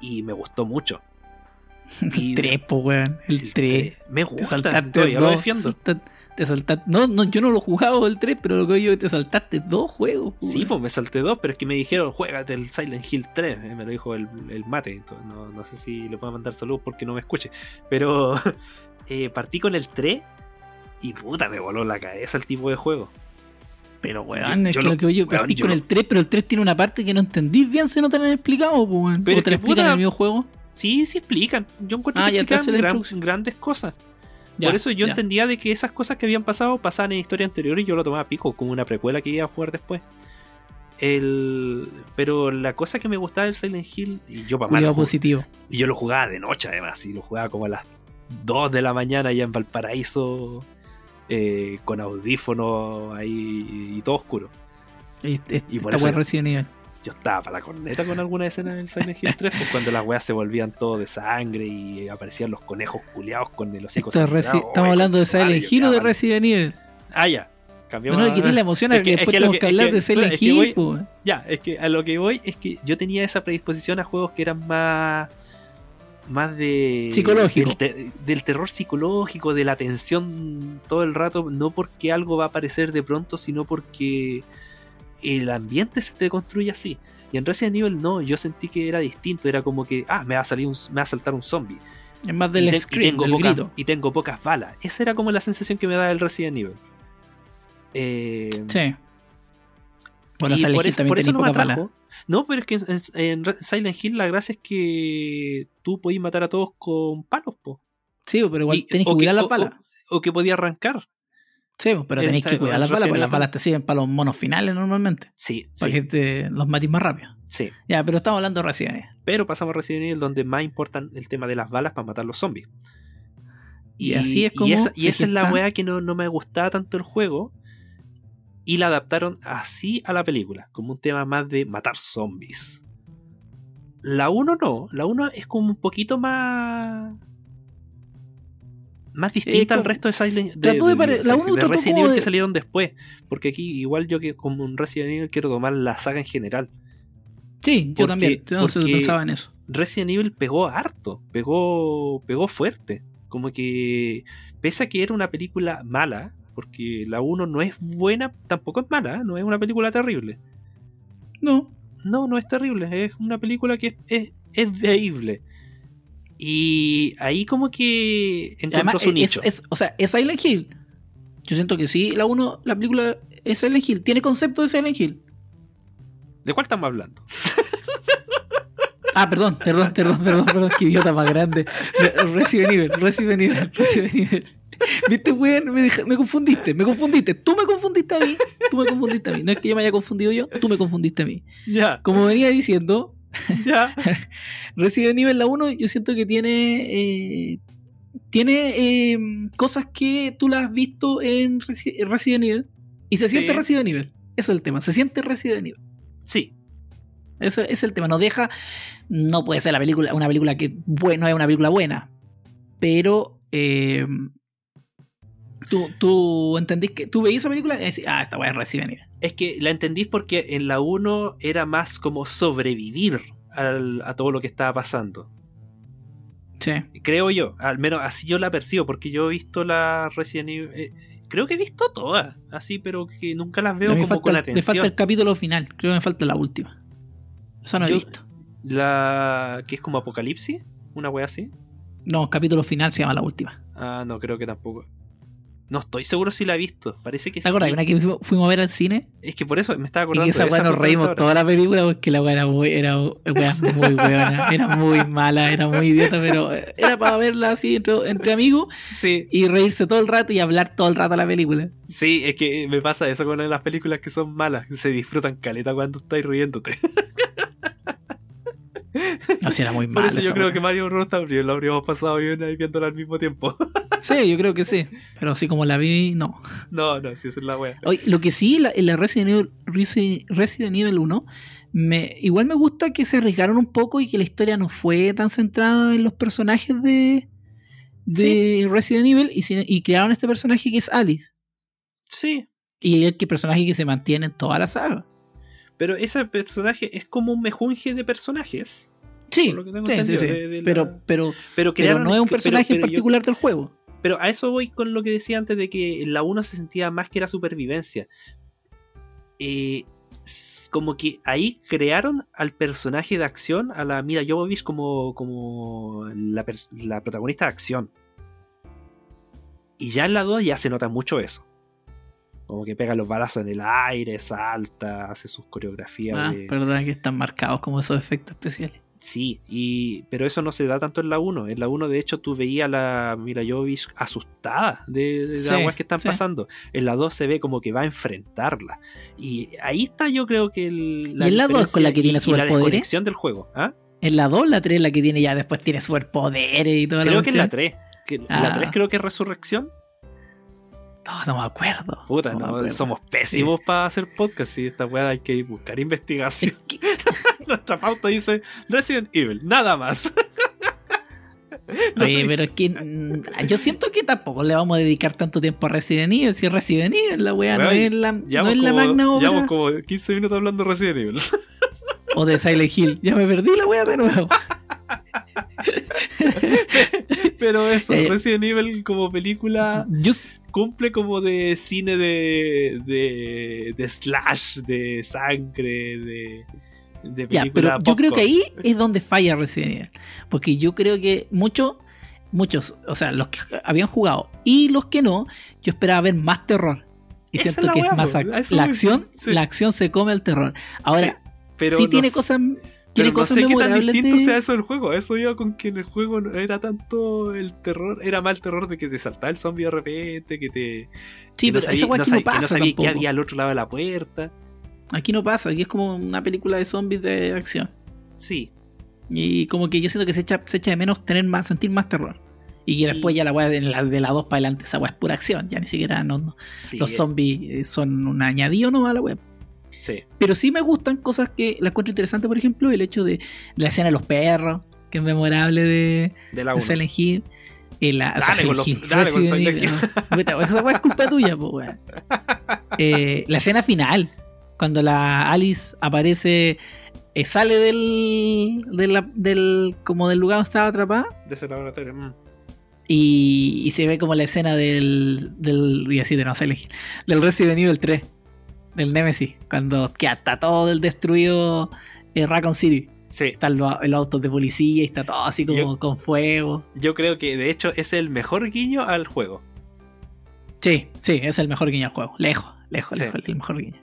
Y me gustó mucho. Y- El 3, po, weón. El 3. Me Te gusta, saltaste todavía lo defiendo. Te saltaste. No, no, yo no lo he jugado el 3, pero lo que yo te saltaste dos juegos. Sí, pues me salté dos, pero es que me dijeron, juégate el Silent Hill 3, eh, me lo dijo el, el mate, entonces no, no sé si le puedo mandar saludos porque no me escuche, pero eh, partí con el 3 y puta, me voló la cabeza el tipo de juego. Pero, weón, Yo- es yo que lo- lo que yo weón, partí yo con lo- el 3, pero el 3 tiene una parte que no entendí bien si no te la han explicado, po, weón. Pero o te la explican en puta, el mismo juego. Sí, sí explican, yo encuentro Ah, que ya, explican gran- grandes cosas. Ya, Por eso yo ya. entendía de que esas cosas que habían pasado pasaban en historia anterior y yo lo tomaba a pico, como una precuela que iba a jugar después. El... Pero la cosa que me gustaba del Silent Hill, y yo para Cuidado positivo. Y yo lo jugaba de noche además, y lo jugaba como a las 2 de la mañana allá en Valparaíso, eh, con audífonos ahí y todo oscuro. Y por esta eso- weá Resident Evil. Yo estaba para la corneta con alguna escena del Silent Hill 3, pues cuando las weas se volvían todo de sangre y aparecían los conejos culeados con el hocico es Resi- sangrado. Estamos hablando de Silent Hill o de Resident Evil. Ah, ya. Cambiamos No, no, a- que tiene la emoción Es que después es que lo tenemos que- hablar de Silent Hill, voy- weón. Ya, es que a lo que voy es que yo tenía esa predisposición a juegos que eran más. Más de. Psicológico. Del, te- del terror psicológico, de la tensión todo el rato, no porque algo va a aparecer de pronto, sino porque el ambiente se te construye así. Y en Resident Evil no, yo sentí que era distinto, era como que, ah, me va a salir un, me va a saltar un zombie. Es más Y, del te- y scream, tengo del pocas, grito. y tengo pocas balas. Esa era como la sensación que me da el Resident Evil. Eh, Sí. Bueno, y por eso, por no me atrajo. No, pero es que en, Silent Hill la gracia es que tú podías matar a todos con palos, po. Sí, pero igual Y- tenés que cuidar las o- balas. O, o que podías arrancar. Sí, pero en tenéis que cuidar las balas, porque las balas te sirven para los monos finales normalmente. Sí, Para sí, que te los mates más rápido. sí. Ya, pero estamos hablando de Resident Evil. Pero pasamos a Resident Evil donde más importan el tema de las balas para matar los zombies. Y así es como esa, y esa es la weá que no, no me gustaba tanto el juego. Y la adaptaron así a la película, como un tema más de matar zombies. La 1 no, la 1 es como un poquito más. Más distinta al como- resto de Silent de, de de- la de Resident Evil que salieron después. Porque aquí, igual yo que como un Resident Evil quiero tomar la saga en general. Sí, yo también. Yo no pensaba en eso. Resident Evil pegó harto, pegó, pegó fuerte. Como que, pese a que era una película mala, porque la 1 no es buena, tampoco es mala, ¿eh? no es una película terrible. No. No, no es terrible, es una película que es, es, es veíble. Y ahí como que Además, su nicho. es- o sea, es Silent Hill. Yo siento que sí, la 1, la película es Silent Hill. Tiene concepto de Silent Hill. ¿De cuál estamos hablando? Ah, perdón, perdón, perdón, perdón, perdón, qué idiota más grande. Resident Evil, Resident Evil, Resident Evil. Viste, weón, me, confundiste, me confundiste. Tú me confundiste a mí, tú me confundiste a mí. No es que yo me haya confundido yo, tú me confundiste a mí. Ya, Como venía diciendo, ya. Resident Evil la 1 yo siento que tiene eh, tiene eh, cosas que tú las has visto en Resi- Resident Evil y se siente Sí. Resident Evil. Eso es el tema, se siente Resident Evil. Sí, Eso es el tema, no deja no puede ser la película una película que bueno es una película buena, pero eh, tú, tú entendís que tú veías esa película y decís, ah, esta weá es Evil. es que la entendís porque en la 1 era más como sobrevivir al- a todo lo que estaba pasando. Sí. Creo yo, al menos así yo la percibo, porque yo he visto la Resident Evil. eh, creo que he visto todas, así, pero que nunca las veo como con falta, me falta atención. el capítulo final, creo que me falta la última. Eso no he visto. La que es como Apocalipsis, una wea así. No, capítulo final se llama la última. Ah, no, creo que tampoco. No estoy seguro si la he visto. Parece que ¿Te acuerdas? sí. Una que fu- fuimos a ver al cine Es que por eso me estaba y acordando que esa de esa nos reímos toda la película porque la weá era muy, era weá muy weona, era muy mala, era muy idiota, pero era para verla así entre, entre amigos. Sí, y reírse todo el rato y hablar todo el rato la película. sí, es que me pasa eso con las películas que son malas. Se disfrutan caleta cuando estáis riéndote. No, sí, era muy Por mala. eso yo creo que Mario Bros. también lo habríamos pasado bien ahí viéndola al mismo tiempo. Sí, yo creo que sí, pero así como la vi, no. no, no, si esa es la wea. Oye, lo que sí, la, en la Resident Evil, Resi- Resident Evil 1, me, igual me gusta que se arriesgaron un poco y que la historia no fue tan centrada en los personajes de, de Resident Evil y, si- y crearon este personaje que es Alice. Sí, Y el que personaje que se mantiene en toda la saga. Pero ese personaje es como un mejunje de personajes. Sí, Por lo que tengo sí, sí, entendido, sí. de- de la- Pero, pero, Pero, pero crearon- no es un personaje pero en yo- particular del juego. Pero a eso voy con lo que decía antes de que en la 1 se sentía más que era supervivencia. Eh, como que ahí crearon al personaje de acción, a la Mira Jovovich como, como la, la protagonista de acción. Y ya en la 2 ya se nota mucho eso. Como que pega los balazos en el aire, salta, hace sus coreografías. Ah, de- verdad que están marcados como esos efectos especiales. Sí, y, pero eso no se da tanto en la 1. En la 1, de hecho, tú veías a la Mila Jovovich asustada de, de Sí, las cosas que están sí. pasando. En la 2 se ve como que va a enfrentarla. Y ahí está, yo creo que. El, ¿Y en la 2 con la que tiene y la superpoderes? desconexión del juego. ¿ah? En la 2, la 3, la que tiene ya después tiene superpoderes y toda la Creo que en la cuestión. 3. Que, en La Ah. 3 creo que es Resurrección. No, no me acuerdo. Puta, No me no, acuerdo. somos pésimos para hacer podcast. Y esta weá hay que buscar investigación. Nuestra pauta dice Resident Evil, nada más. No Oye, pero es que mm, yo siento que tampoco le vamos a dedicar tanto tiempo a Resident Evil. Si es Resident Evil, la weá no es la, no es la magna obra. llevamos como 15 minutos hablando de Resident Evil. O de Silent Hill. Ya me perdí la weá de nuevo. Pero eso, Eh, Resident Evil como película Yo, cumple como de cine de, de, de slash, de sangre, de, de película ya, pero yo creo que ahí es donde falla Resident Evil. Porque yo creo que muchos, muchos, o sea, los que habían jugado y los que no, yo esperaba ver más terror. Y Esa siento que es más ac- eso la acción, sí. la acción se come al terror. Ahora, Pero sí tiene cosas, pero no sé qué tan distinto de- sea eso del juego. Eso iba con que en el juego no era tanto el terror, era más el terror de que te saltaba el zombie de repente, que te. Sí, que pero sabía- no aquí no sabía- que pasa no sabía qué había al otro lado de la puerta. Aquí no pasa, aquí es como una película de zombies de acción. Sí, Y como que yo siento que se echa, se echa de menos tener más, sentir más terror. Y que Sí. después ya la weá de la, de la 2 para adelante, esa weá es pura acción. Ya ni siquiera no, no- sí. los eh, zombies eh, son un añadido nomás a la web. Sí. Pero sí me gustan cosas que la encuentro interesante, por ejemplo, el hecho de la escena de los perros, que es memorable de, De la de 1. Silent Hill. Eh, la, o sea, Dale con Silent los- Hill, dale con Resident Silent Evil, ¿no? Puta, Esa es culpa tuya, po. Eh, la escena final, cuando la Alice aparece, eh, sale del, la- del, como del lugar donde estaba atrapada De ese laboratorio. mm. y, y se ve como la escena del, del y así de no Silent Hill, del Resident Evil 3, del Nemesis, cuando que está todo el destruido eh, Raccoon City. Sí, Están los, los autos de policía y está todo así como Yo- con fuego. yo creo que de hecho es el mejor guiño al juego. Sí, sí, es el mejor guiño al juego. Lejos, lejos, Sí. lejos, el mejor guiño.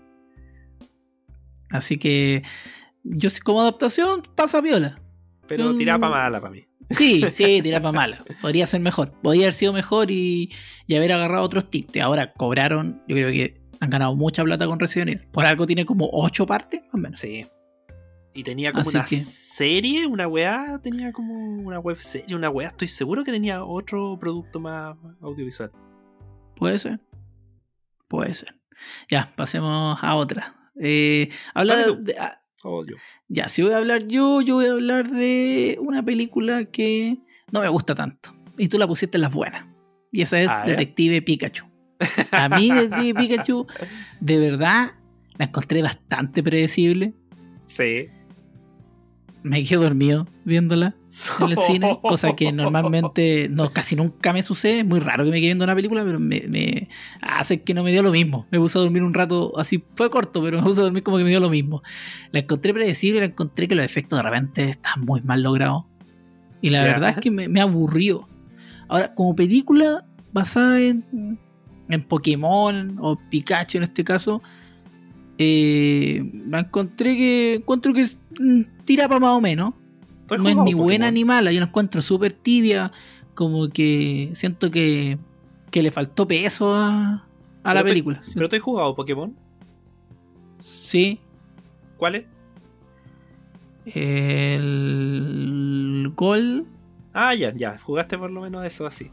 Así que yo como adaptación pasa viola. Pero tiraba para mala para mí. Sí, sí, tira para mala. Podría ser mejor. Podría haber sido mejor y, y haber agarrado otros tintes. Ahora cobraron, yo creo que han ganado mucha plata con Resident Evil. Por algo tiene como ocho partes, más o menos. Sí. Y tenía como Así una que- serie, una weá, tenía como una web serie, una weá. Estoy seguro que tenía otro producto más audiovisual. Puede ser. Puede ser. Ya, pasemos a otra. Eh, habla tú. de- ah, Oh, yo. ya, si voy a hablar yo, yo voy a hablar de una película que no me gusta tanto. Y tú la pusiste en las buenas. Y esa es Ah. Detective Pikachu. A mí, Detective Pikachu, de verdad, la encontré bastante predecible. Sí. Me quedé dormido viéndola en el cine, cosa que normalmente no, casi nunca me sucede. Es muy raro que me quede viendo una película, pero me, me hace que no me dio lo mismo. Me puse a dormir un rato, así fue corto, pero me puse a dormir como que me dio lo mismo. La encontré predecible, la encontré que los efectos de repente están muy mal logrados. Y la verdad es que me, me aburrió. Ahora, como película basada en, en Pokémon o Pikachu en este caso, eh, la encontré que encuentro que mm, tira para más o menos ¿Tú has no es ni buena Pokémon? ni mala, yo la encuentro súper tibia, como que siento que, que le faltó peso a, a la te- película. ¿Pero tú has jugado Pokémon? Sí, ¿Cuáles? el gol, Ah, ya, ya. Jugaste por lo menos eso así.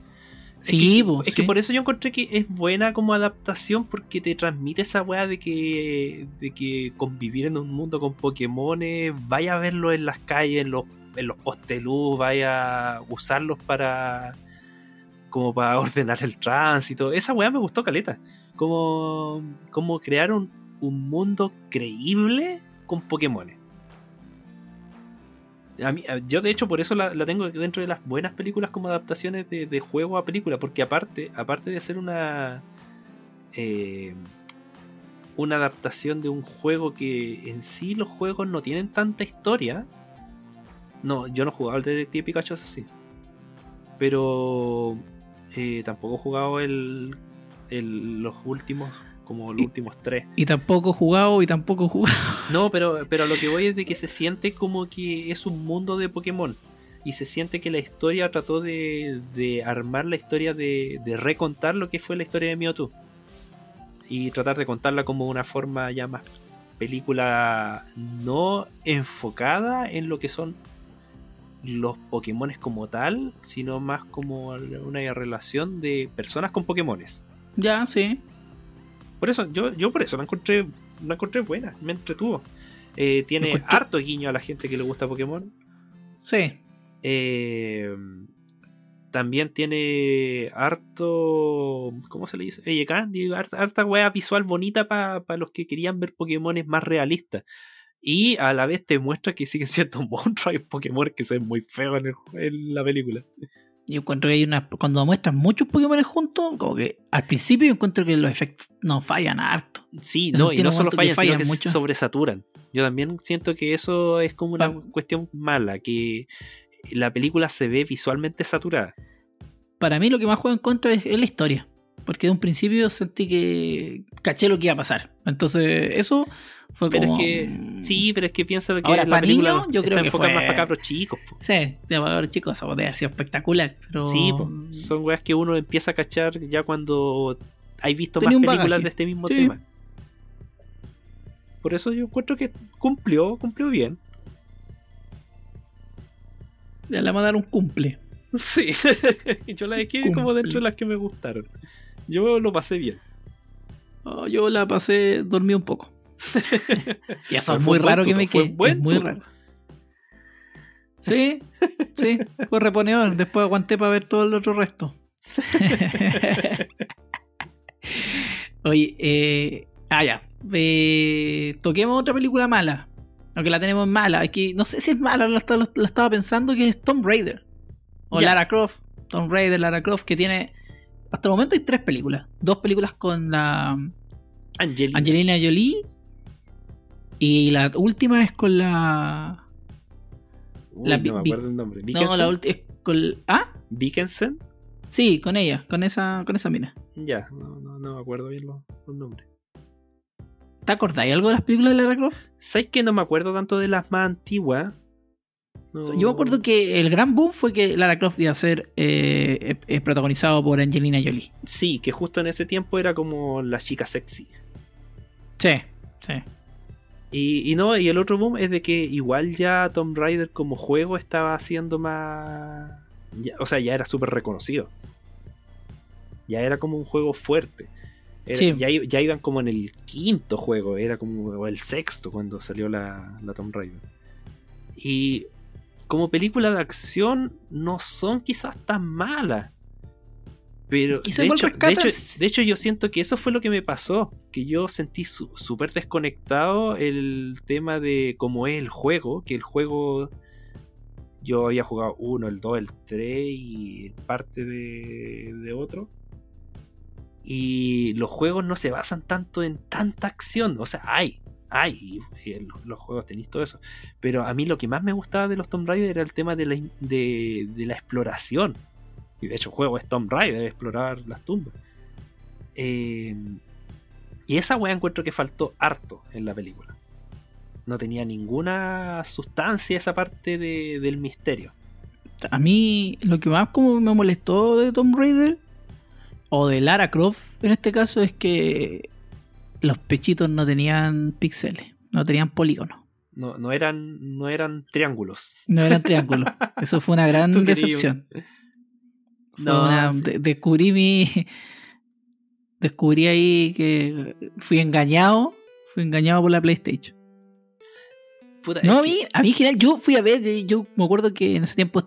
Es sí, que, es sí. que por eso yo encontré que es buena como adaptación porque te transmite esa weá de que, de que convivir en un mundo con Pokémones, vaya a verlos en las calles, en los, en los postes luz, vaya a usarlos para como para ordenar el tránsito. Esa weá me gustó caleta. Como, como crear un, un mundo creíble con Pokémones. A mí- yo de hecho por eso la, tengo dentro de las buenas películas como adaptaciones de, de juego a película, porque aparte, aparte de ser una eh, una adaptación de un juego que en sí los juegos no tienen tanta historia. No, yo no he jugado el Detective Pikachu, eso sí. Pero eh, tampoco he jugado el- los últimos, como los Y- últimos tres. Y tampoco jugado y tampoco jugado. No, pero, pero a lo que voy es de que se siente como que es un mundo de Pokémon. Y se siente que la historia trató de, de armar la historia de, de recontar lo que fue la historia de Mewtwo. Y tratar de contarla como una forma ya más película no enfocada en lo que son los Pokémones como tal, sino más como una relación de personas con Pokémones. ya, sí. Por eso, yo, yo por eso la encontré, la encontré buena, me entretuvo. Eh, tiene Encontré- harto guiño a la gente que le gusta Pokémon. Sí. Eh, también tiene harto. ¿Cómo se le dice? Oye, Candy, harta, harta wea visual bonita para los que querían ver Pokémones más realistas. Y a la vez te muestra que siguen siendo monstruos. Hay Pokémon que se ven muy feos en, en la película. Yo encuentro que hay una. Cuando muestran muchos Pokémon juntos, como que al principio yo encuentro que los efectos no fallan harto. Sí, no, y no solo fallan, sino que mucho. sobresaturan. Yo también siento que eso es como una Pa- cuestión mala, que la película se ve visualmente saturada. Para mí lo que más juega en contra es, es la historia. Porque de un principio sentí que caché lo que iba a pasar. Entonces, eso fue Pero como. es que, mm, sí, pero es que piensa que Ahora, la para película yo está creo que enfocada fue- más para cabros chicos. po. Sí, sí, para ver, chicos, eso debe haber sido espectacular. Pero... Sí, po. son weas que uno empieza a cachar ya cuando hay visto Tenía más películas de este mismo Sí. tema. Por eso yo encuentro que cumplió, cumplió bien. Ya le dar un cumple. Sí, yo la dejé como dentro de las que me gustaron. Yo lo pasé bien. Oh, yo la pasé, dormí un poco. y eso es fue muy raro que me quede. buen muy raro. Sí, sí, fue reponedor. Después aguanté para ver todo el otro resto. Oye, eh, ah, ya. Eh, toquemos otra película mala. Aunque la tenemos mala. Aquí, no sé si es mala, la, estaba- la estaba pensando que es Tomb Raider. O Ya. Lara Croft. Tomb Raider, Lara Croft, que tiene. Hasta el momento hay tres películas. Dos películas con la Angelina. Angelina Jolie. Y la última es con la. Uy, la no me acuerdo el nombre. No, ¿Dickinson? la última es con. ¿Ah? ¿Dickinson? Sí, con ella, con esa, con esa mina. Ya, no, no, no me acuerdo bien los, los nombres. ¿Te acordáis algo de las películas de Lara Croft? ¿Sabes que no me acuerdo tanto de las más antiguas? No- Yo me acuerdo que el gran boom fue que Lara Croft iba a ser eh, protagonizado por Angelina Jolie. Sí, que justo en ese tiempo era como la chica sexy. Sí, sí. Y, y no, y el otro boom es de que igual ya Tomb Raider como juego estaba haciendo más. ya- o sea, ya era súper reconocido. Ya era como un juego fuerte. Era- Sí. ya, ya iban como en el quinto juego, era como o el sexto cuando salió la, la Tomb Raider. Y como película de acción no son quizás tan malas. Pero de hecho, de, hecho, de hecho yo siento que eso fue lo que me pasó. Que yo sentí su- súper desconectado el tema de cómo es el juego. Que el juego yo había jugado uno, el 2, el 3 y parte de, de otro. Y los juegos no se basan tanto en tanta acción. O sea, hay, hay. los, los juegos tenéis todo eso. Pero a mí lo que más me gustaba de los Tomb Raider era el tema de la, de la exploración. Y de hecho, el juego es Tomb Raider, explorar las tumbas. Eh, y esa weá encuentro que faltó harto en la película. No tenía ninguna sustancia esa parte de- del misterio. A mí lo que más como me molestó de Tomb Raider o de Lara Croft en este caso es que los pechitos no tenían píxeles, no tenían polígonos, No, no, eran, no eran triángulos. no eran triángulos. Eso fue una gran decepción. Fue No, una- sí. de- descubrí mi descubrí ahí que fui engañado, fui engañado por la PlayStation. Puta, No, a que- mí, a mí en general, yo fui a ver, eh, yo me acuerdo que en ese tiempo,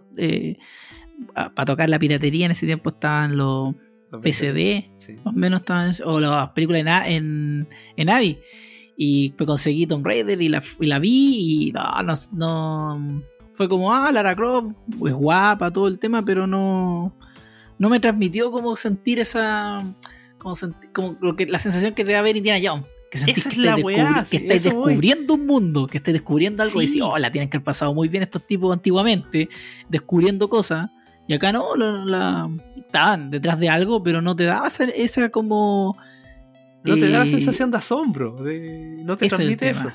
para tocar la piratería, en ese tiempo estaban los los PCD, Sí. más o menos estaban, o las películas en, en, en Avi. Y conseguí Tomb Raider y la, y la vi y no, no, no- fue como, ah, Lara Croft, es guapa, todo el tema, pero no, no me transmitió como sentir esa, como, senti- como lo que, la sensación que te da ver Indiana Jones. Que sentís Esa es que la estáis weá, que estáis eso voy. descubriendo un mundo, que estáis descubriendo algo y decís, oh, la tienen que haber pasado muy bien estos tipos antiguamente, descubriendo cosas. Y acá no, la, la- estaban detrás de algo, pero no te daba esa, esa como. No te da la eh, sensación de asombro. de- no te es transmite tema. eso.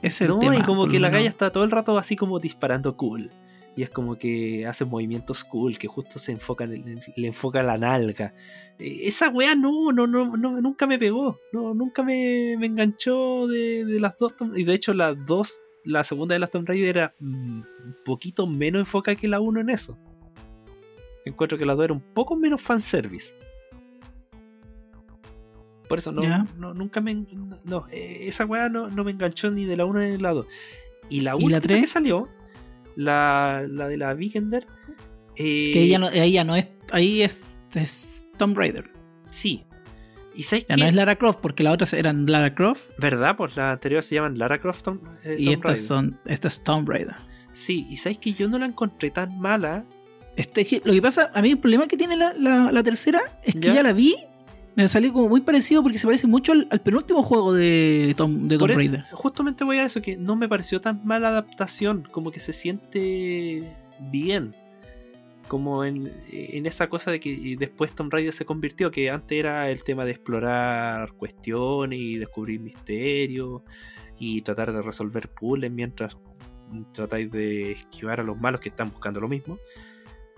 Es el No, tema, y como que la menos. galla está todo el rato así como disparando cool. Y es como que hace movimientos cool, que justo se enfoca, en el- le enfoca la nalga. Eh, Esa weá no, no, no, no, nunca me pegó. No, nunca me, me enganchó de, de las dos. Y de hecho, las dos, la segunda de las Tomb Raider era mm, un poquito menos enfocada que la uno en eso. Encuentro que la dos era un poco menos fanservice. Por eso no, no- nunca me. No, eh, esa weá no, no me enganchó ni de la 1 ni de la 2. Y la ¿Y la última que salió, la, la de la Vikander. eh, Que ella no, ella no es. Ahí es, es Tomb Raider. Sí. ¿Y sabes Ya qué? no es Lara Croft, porque las otras eran Lara Croft ¿Verdad? Pues las anteriores se llaman Lara Croft Tom- eh, y Tomb estas Raider. son. Esta es Tomb Raider. Sí, y sabes que yo no la encontré tan mala. Este, que- lo que pasa, a mí el problema que tiene la, la- la tercera es que ¿Ya? ya la vi, me salió como muy parecido porque se parece mucho al, al penúltimo juego de Tom, de Tomb e- Raider. Justamente voy a eso, que no me pareció tan mala adaptación, como que se siente bien. Como en, en esa cosa de que después Tomb Raider se convirtió, que antes era el tema de explorar cuestiones y descubrir misterios y tratar de resolver puzzles mientras tratáis de esquivar a los malos que están buscando lo mismo.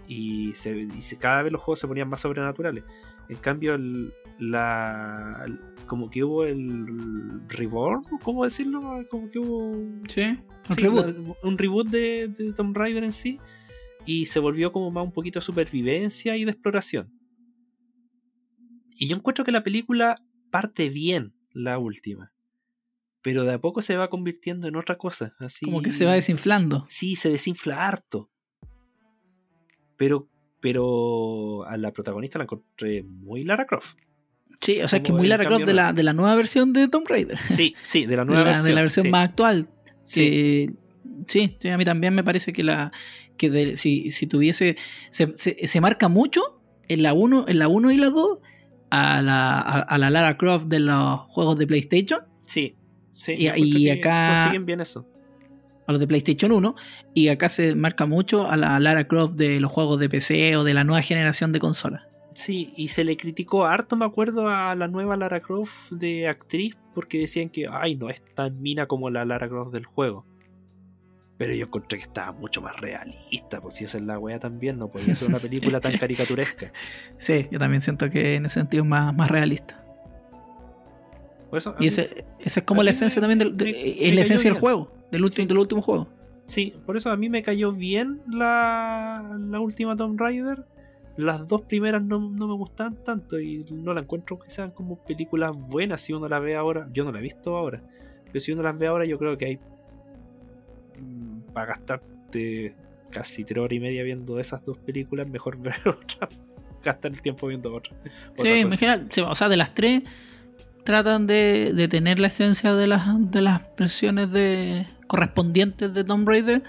Y, se, y se- cada vez los juegos se ponían más sobrenaturales. En cambio, el- la, como que hubo el reborn, ¿cómo decirlo? Como que hubo Sí, un sí, reboot. la- un reboot de, de Tomb Raider en sí. Y se volvió como más un poquito de supervivencia y de exploración. Y yo encuentro que la película parte bien, la última. Pero de a poco se va convirtiendo en otra cosa. Así... Como que se va desinflando. Sí, se desinfla harto. Pero, pero a la protagonista la encontré muy Lara Croft. Sí, o sea, es que muy Lara Croft de la, de la nueva versión de Tomb Raider. Sí, sí, de la De nueva la, versión. de la versión sí. más actual. Sí. Que, sí, a mí también me parece que la que de- si, si tuviese se, se, se marca mucho en la 1 en la 1 y la 2 a la, a, a la Lara Croft de los juegos de PlayStation, Sí, sí. Y- acá- Consiguen bien eso. A los de PlayStation 1 y acá se marca mucho a la Lara Croft de los juegos de PC o de la nueva generación de consolas. Sí, y se le criticó harto, me acuerdo, a la nueva Lara Croft de actriz porque decían que, ay, no es tan mina como la Lara Croft del juego. Pero yo encontré que estaba mucho más realista, pues si esa es la wea también, no podía ser una película tan caricaturesca. Sí, yo también siento que en ese sentido es más, más realista. Eso, Y ese, ese es como la esencia me- también del, de- me- es me la esencia del juego, del último, Sí. del último juego. Sí, por eso a mí me cayó bien la, la última Tomb Raider. Las dos primeras no, no me gustan tanto y no la encuentro que sean como películas buenas si uno las ve ahora. Yo no la he visto ahora, pero si uno las ve ahora yo creo que hay mm, para gastarte casi tres horas y media viendo esas dos películas, mejor ver otra, gastar el tiempo viendo otra. Sí, otra sí, o sea, de las tres tratan de, de tener la esencia de las, de las versiones de correspondientes de Tomb Raider.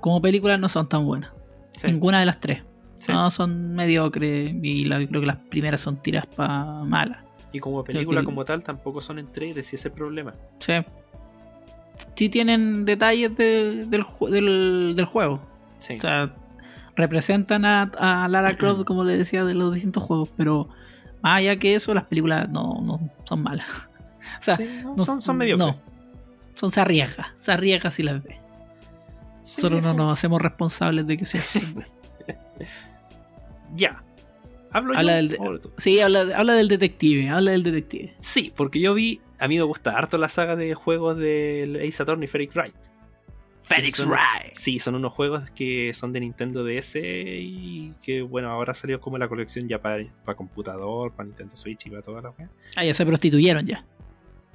Como películas no son tan buenas. Sí, Ninguna de las tres. sí. No, son mediocres y la- creo que las primeras son tiras para malas. Y como película que- como tal tampoco son entregues, si ese es el problema. Sí. Sí tienen detalles de- del, del, del juego. Sí. O sea, representan a, a Lara Croft, como le decía, de los distintos juegos, pero más allá que eso, las películas no, no son malas. O sea, Sí, no, no- son, son mediocres. No, son se arriesga, se arriesga si las ve. Sí, Solo no nos hacemos responsables de que sea. Ya. ¿Hablo Habla yo? del sí, habla, habla del detective, habla del detective. Sí, porque yo vi. A mí me gusta harto la saga de juegos del Ace Attorney Phoenix Wright. Felix Son- Wright. Sí, son unos juegos que son de Nintendo DS y que, bueno, ahora salió como la colección ya para, para computador, para Nintendo Switch y para toda la wea. Ah, ya se prostituyeron ya.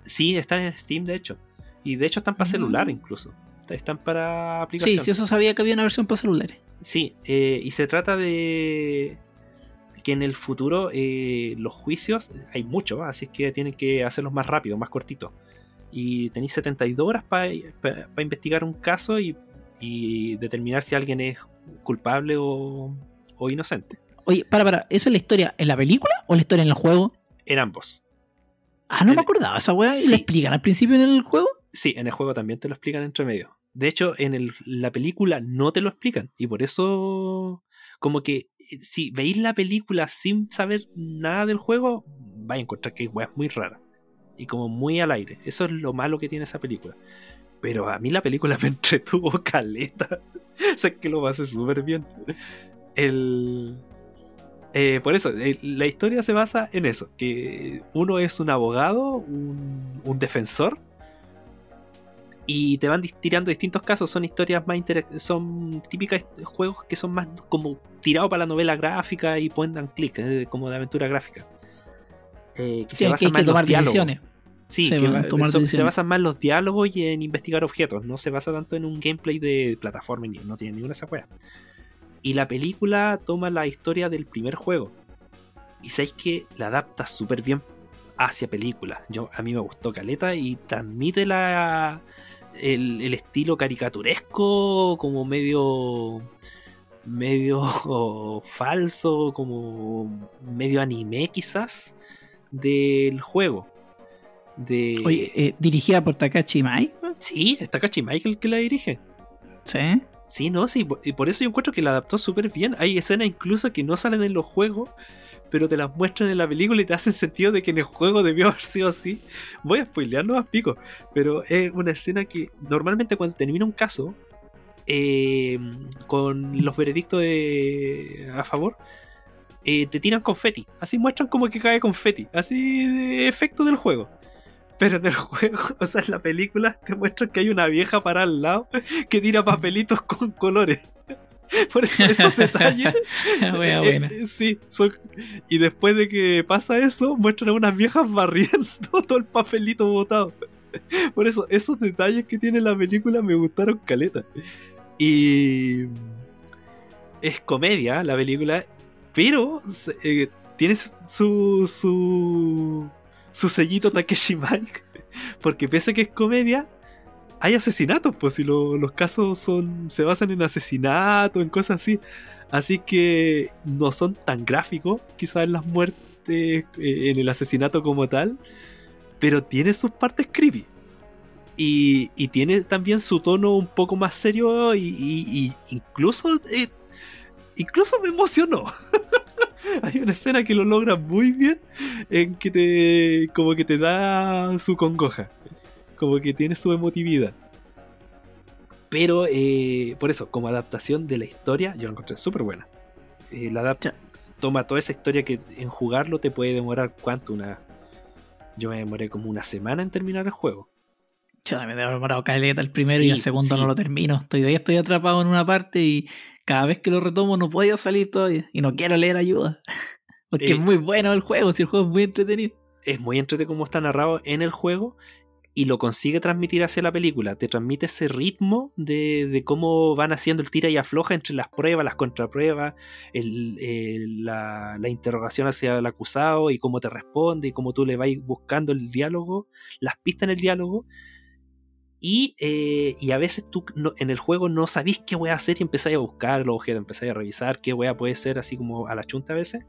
Sí, están en Steam, de hecho. Y de hecho están para Ah. celular incluso. Están para Sí, aplicación. sí, eso sabía que había una versión para celulares. Sí, eh, y se trata de que en el futuro eh, los juicios, hay muchos, así es que tienen que hacerlos más rápido, más cortitos. Y tenéis 72 horas para investigar un caso y, y determinar si alguien es culpable o, o inocente. Oye, para, para, ¿eso es la historia en la película o la historia en el juego? En ambos. Ah, no En- me acordaba esa weá. ¿Y Sí. la explican al principio en el juego? Sí, en el juego también te lo explican entre medio. De hecho, en el- la película no te lo explican. Y por eso, como que eh, si veis la película sin saber nada del juego, vais a encontrar que weá es muy rara. Y como muy al aire. Eso es lo malo que tiene esa película. Pero a mí la película me entretuvo caleta. o sea, que lo pasé súper bien. El... eh, por eso, eh, la historia se basa en eso. Que uno es un abogado, un, un defensor y te van tirando distintos casos. Son historias más interac- son típicas juegos que son más como tirados para la novela gráfica y point and click, eh, como de aventura gráfica. Que Sí, se que hay más que en los tomar diálogos. decisiones. Sí, Se que van a va- tomar so- se basan más en los diálogos y en investigar objetos. No se basa tanto en un gameplay de plataforma no tiene ninguna de esas weas. Y la película toma la historia del primer juego. Y sabéis que la adapta súper bien hacia película. Yo, a mí me gustó Caleta y transmite la, el, el estilo caricaturesco, como medio. medio falso, como medio anime quizás, del juego. De... Oye, eh, dirigida por Takashi Mai. Sí, está Kachi Michael que la dirige. Sí. Sí, no, sí, y por eso yo encuentro que la adaptó súper bien. Hay escenas incluso que no salen en los juegos, pero te las muestran en la película y te hacen sentido de que en el juego debió haber sido así. Voy a spoilear, no más pico, pero es una escena que normalmente cuando termina un caso, eh, con los veredictos de- a favor, eh, te tiran confeti. Así muestran como que cae confeti, así de efecto del juego. Pero en el juego, o sea, en la película te muestran que hay una vieja para al lado que tira papelitos con colores. Por eso esos detalles. Eh, buena. eh, sí, son- y después de que pasa eso, muestran a unas viejas barriendo todo el papelito botado. Por eso, esos detalles que tiene la película me gustaron caleta. Y es comedia la película, pero eh, tiene su, su, su sellito Takeshi Mike. Porque pese a que es comedia, hay asesinatos, pues si lo- los casos son se basan en asesinatos, en cosas así. Así que no son tan gráficos, quizás en las muertes, eh, en el asesinato como tal, pero tiene sus partes creepy. Y, y tiene también su tono un poco más serio y, y- y incluso, eh, incluso me emocionó. Hay una escena que lo logra muy bien en que te como que te da su congoja, como que tiene su emotividad. Pero eh, por eso, como adaptación de la historia, yo la encontré súper buena. Eh, la adapta, toma toda esa historia que en jugarlo te puede demorar cuánto, una... Yo me demoré como una semana en terminar el juego. Yo me he demorado caleta el primero y el segundo no lo termino. Estoy, estoy atrapado en una parte y cada vez que lo retomo no puedo salir todavía. Y no quiero leer ayuda. Porque es eh, muy bueno el juego, si el juego es muy entretenido. Es muy entretenido como está narrado en el juego y lo consigue transmitir hacia la película. Te transmite ese ritmo de, cómo van haciendo el tira y afloja entre las pruebas, las contrapruebas, la, la, interrogación hacia el acusado y cómo te responde y cómo tú le vas buscando el diálogo, las pistas en el diálogo. Y, eh, y, a veces tú en el juego no sabís qué voy a hacer y empezáis a buscar los objetos, empezáis a revisar qué a puede ser así como a la chunta a veces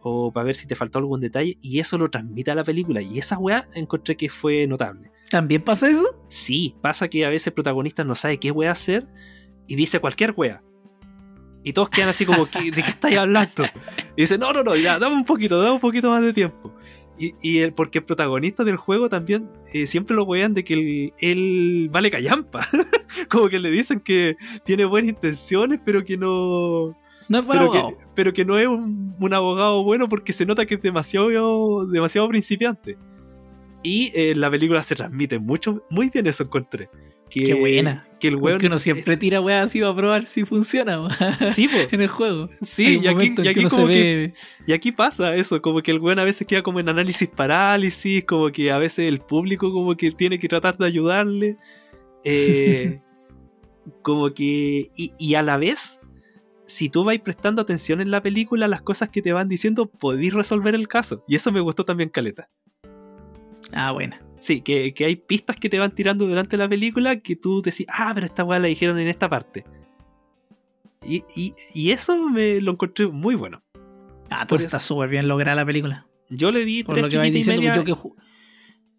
o para ver si te faltó algún detalle, y eso lo transmite a la película. Y esa weá encontré que fue notable. ¿También pasa eso? Sí, pasa que a veces el protagonista no sabe qué weá hacer y dice cualquier weá. Y todos quedan así como, ¿de qué estáis hablando? Y dice, no, no, no, ya, dame un poquito, dame un poquito más de tiempo. Y, el, porque el protagonista del juego también eh, siempre lo wean de que él, vale callampa. como que le dicen que tiene buenas intenciones, pero que no no es pero Que, pero que no es un, abogado bueno porque se nota que es demasiado, demasiado principiante. Y eh, la película se transmite mucho, muy bien eso encontré. Que, Qué buena. Que el weón, uno siempre tira weas así a probar si funciona sí, en el juego. Sí, y aquí, y aquí como que, y aquí pasa eso, como que el weón a veces queda como en análisis parálisis, como que a veces el público como que tiene que tratar de ayudarle. Eh, como que. Y, y, a la vez si tú vais prestando atención en la película, las cosas que te van diciendo, podéis resolver el caso. Y eso me gustó también, Caleta. Ah, bueno. Sí, que, hay pistas que te van tirando durante la película que tú decís, ah, pero esta weá la dijeron en esta parte. Y, eso me lo encontré muy bueno. Ah, entonces está súper bien lograda la película. Yo le di Por lo que vais diciendo, yo que,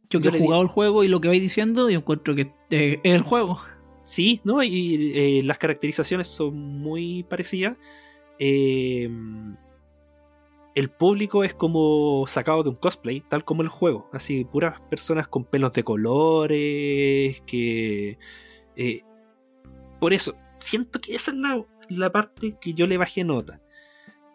yo que he jugado el juego y lo que vais diciendo, yo encuentro que es el juego. Sí, ¿no? Y eh, las caracterizaciones son muy parecidas. Em, el público es como sacado de un cosplay, tal como el juego. Así, puras personas con pelos de colores, que... Eh, por eso, siento que esa es la, la parte que yo le bajé nota.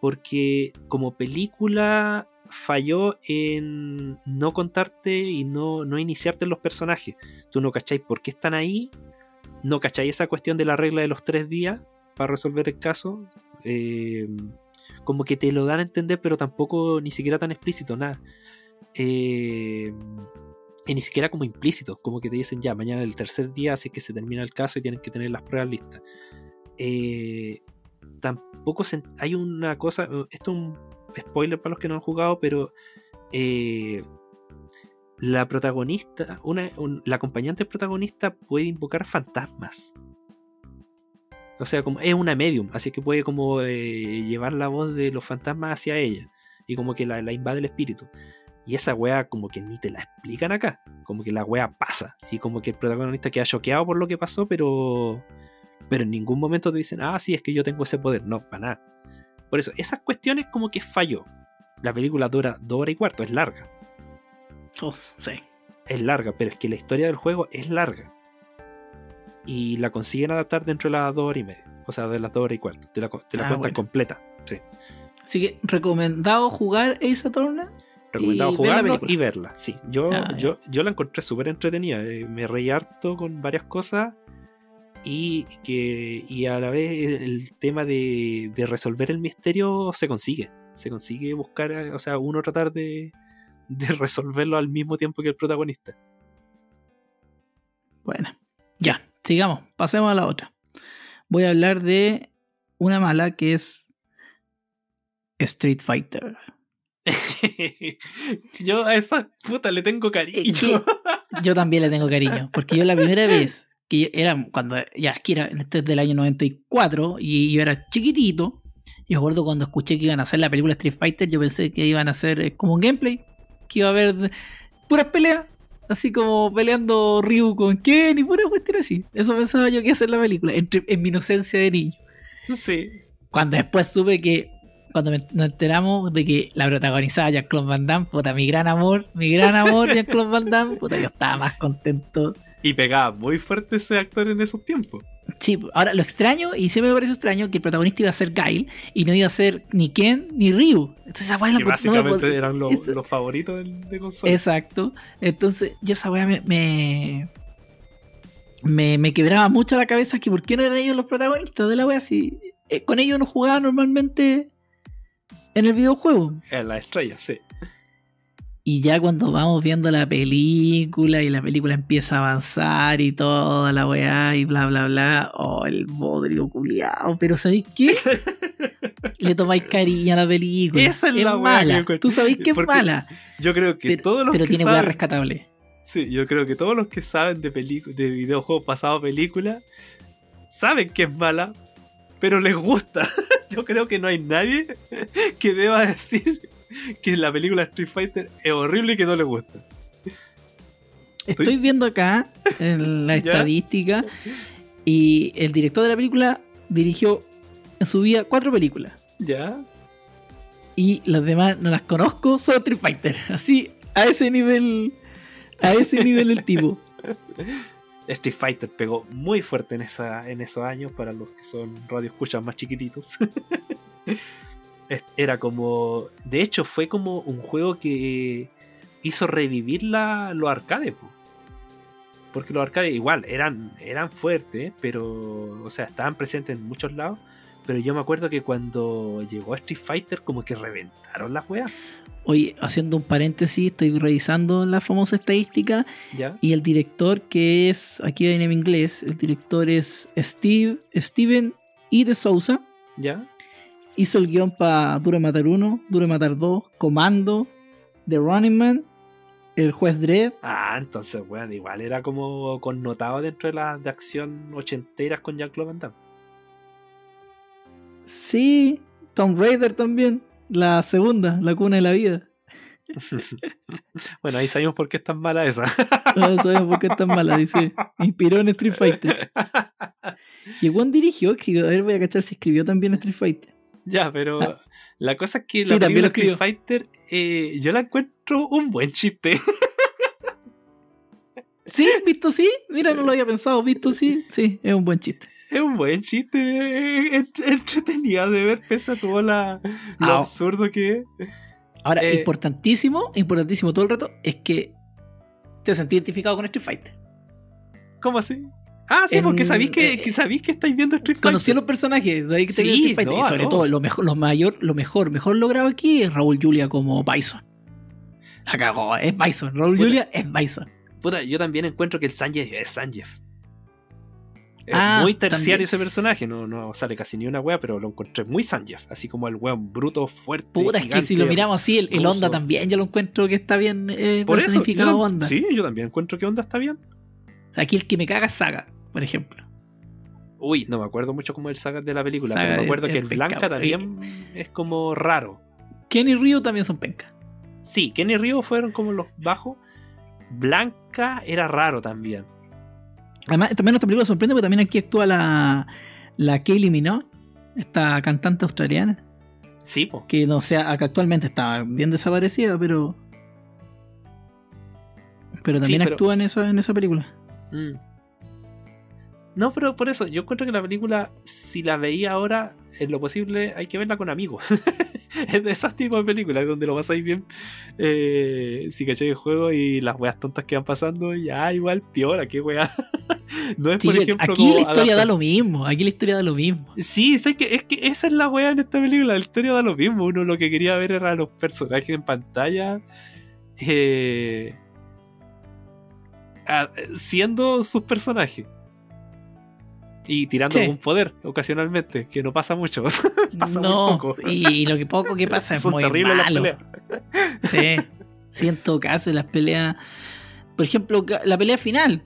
Porque como película falló en no contarte y no, no iniciarte en los personajes. Tú no cacháis por qué están ahí, no cacháis esa cuestión de la regla de los tres días para resolver el caso. Eh, como que te lo dan a entender, pero tampoco ni siquiera tan explícito, nada. Eh, y ni siquiera como implícito, como que te dicen ya, mañana el tercer día, así que se termina el caso y tienen que tener las pruebas listas. Eh, tampoco hay una cosa, esto es un spoiler para los que no han jugado, pero la protagonista, una, la acompañante protagonista puede invocar fantasmas. O sea, como es una medium, así que puede como eh, llevar la voz de los fantasmas hacia ella. Y como que la, invade el espíritu. Y esa wea como que ni te la explican acá. Como que la wea pasa. Y como que el protagonista queda choqueado por lo que pasó, pero... Pero en ningún momento te dicen, ah, sí, es que yo tengo ese poder. No, para nada. Por eso, esas cuestiones como que falló. La película dura dos horas y cuarto, es larga. Oh, sí. Es larga, pero es que la historia del juego es larga. Y la consiguen adaptar dentro de las dos horas y media. O sea, de las dos horas y cuarto. Te la, te la ah, cuentan completa. Sí. Así que, ¿recomendado jugar Ace Attorney? Recomendado jugarlo y verla. Sí, yo, ah, yo, yo la encontré súper entretenida. Eh, me reí harto con varias cosas. Y que y a la vez el tema de, de resolver el misterio se consigue. Se consigue buscar, o sea, uno tratar de, de resolverlo al mismo tiempo que el protagonista. Bueno, ya, sigamos, pasemos a la otra. Voy a hablar de una mala que es Street Fighter. yo a esa puta le tengo cariño. yo también le tengo cariño, porque yo la primera vez que era cuando ya es que era este es del año 94 y yo era chiquitito. Yo recuerdo cuando escuché que iban a hacer la película Street Fighter, yo pensé que iban a hacer eh, como un gameplay, que iba a haber puras peleas, así como peleando Ryu con Ken y pura cuestión así. Eso pensaba yo que iba a hacer la película, en mi inocencia de niño. Sí. Cuando después supe que, cuando nos enteramos de que la protagonizaba Jean-Claude Van Damme, puta, mi gran amor, mi gran amor Jean-Claude Van Damme, puta, yo estaba más contento. Y pegaba muy fuerte ese actor en esos tiempos. Sí, ahora lo extraño, y siempre me parece extraño, que el protagonista iba a ser Gail y no iba a ser ni Ken ni Ryu. Entonces esa weá Que no básicamente pod- eran los, los favoritos del- de consola. Exacto. Entonces, yo esa weá me, me, me. me quebraba mucho la cabeza que por qué no eran ellos los protagonistas de la weá si eh, con ellos no jugaba normalmente en el videojuego. En la estrella, sí. Y ya cuando vamos viendo la película y la película empieza a avanzar y toda la weá y bla bla bla, oh, el bodrio culiao, pero ¿sabéis qué? Le tomáis cariño a la película. Esa es la weá que mala. Tú sabéis que es Porque mala, Yo creo que pero, todos los pero que tiene weá saben, rescatable. sí, yo creo que todos los que saben de de videojuegos pasados películas saben que es mala, pero les gusta. yo creo que no hay nadie que deba decir que la película Street Fighter es horrible y que no le gusta. Estoy viendo acá en la estadística y el director de la película dirigió en su vida cuatro películas. ¿Ya? y las demás no las conozco, solo Street Fighter. Así, a ese nivel, a ese nivel el tipo. Street Fighter pegó muy fuerte en, esa, en esos años para los que son radio escuchas más chiquititos. Era como. De hecho, fue como un juego que hizo revivir la, los arcades. po. Porque los arcades igual eran, eran fuertes, pero. O sea, estaban presentes en muchos lados. Pero yo me acuerdo que cuando llegó Street Fighter, como que reventaron las weas. Oye, haciendo un paréntesis, estoy revisando la famosa estadística ¿Ya? y el director que es, aquí viene en inglés, el director es Steve, Steven E. de Souza. ¿Ya? Hizo el guion para Duro de Matar 1, Duro de Matar 2, Comando, The Running Man, El Juez Dredd. Ah, entonces, weón, igual era como connotado dentro de las de acción ochenteras con Jean-Claude Van Damme. Sí, Tomb Raider también. La segunda, La Cuna de la Vida. bueno, ahí sabemos por qué es tan mala esa. No sabemos por qué es tan mala, dice. Inspiró en Street Fighter. Y buen dirigió, escribió. A ver, voy a cachar si escribió también Street Fighter. ya, pero Ah. la cosa es que Sí, la también. Street Fighter eh, yo la encuentro un buen chiste. Sí, visto sí. Mira, no lo había pensado. Visto sí. Sí, es un buen chiste. es un buen chiste eh, ent- entretenido de ver pese a todo la, lo Ah. absurdo que es. Ahora, Eh. importantísimo, importantísimo todo el rato, es que te sentí identificado con Street Fighter. ¿Cómo así? Ah, sí, En- porque sabéis que, eh, que sabéis que estáis viendo Street Conocí a Fighter. los personajes, que Sí, Street no, sobre no. todo, lo mejor, lo mayor, lo mejor, mejor logrado aquí es Raúl Julia como Bison. La cagó, es Bison. Raúl Puta. Julia es Bison. Puta, yo también encuentro que el Sanjef es Sanjef. Es Ah, muy terciario también. ese personaje, no, no sale casi ni una wea, pero lo encontré muy Sanjef, así como el weón bruto, fuerte. Puta, es que si lo miramos así, el, el. Onda también, yo lo encuentro que está bien eh, Por eso, yo personificado Onda. sí, yo también encuentro que Onda está bien. Aquí el que me caga es Saga, por ejemplo. Uy, no me acuerdo mucho como el saga de la película, Saga pero me acuerdo que el Blanca también es como raro. Ken y Ryu también son penca. Sí, Ken y Ryo fueron como los bajos. Blanca era raro también. Además, también esta película sorprende porque también aquí actúa la, la Kaylee Minogue, esta cantante australiana, Sí, po. que no sea, que actualmente está bien desaparecida, pero. Pero también pero- actúa en esa, en esa película. No, pero por eso, yo encuentro que la película, si la veía ahora, en lo posible hay que verla con amigos. es de esos tipos de películas donde lo pasáis bien. Eh, si cacháis el juego y las weas tontas que van pasando, ya igual piola, qué wea. no es Sí, por ejemplo aquí como la historia da lo mismo. Aquí la historia da lo mismo. Sí, sé que, es que esa es la wea en esta película. La historia da lo mismo. Uno lo que quería ver era los personajes en pantalla. eh, siendo sus personajes. Y tirando Sí. algún poder ocasionalmente, que no pasa mucho. Pasa muy no, poco. y lo que poco que pasa es Son muy terribles las malo. peleas. Sí, sí, en todo caso, las peleas. Por ejemplo, la pelea final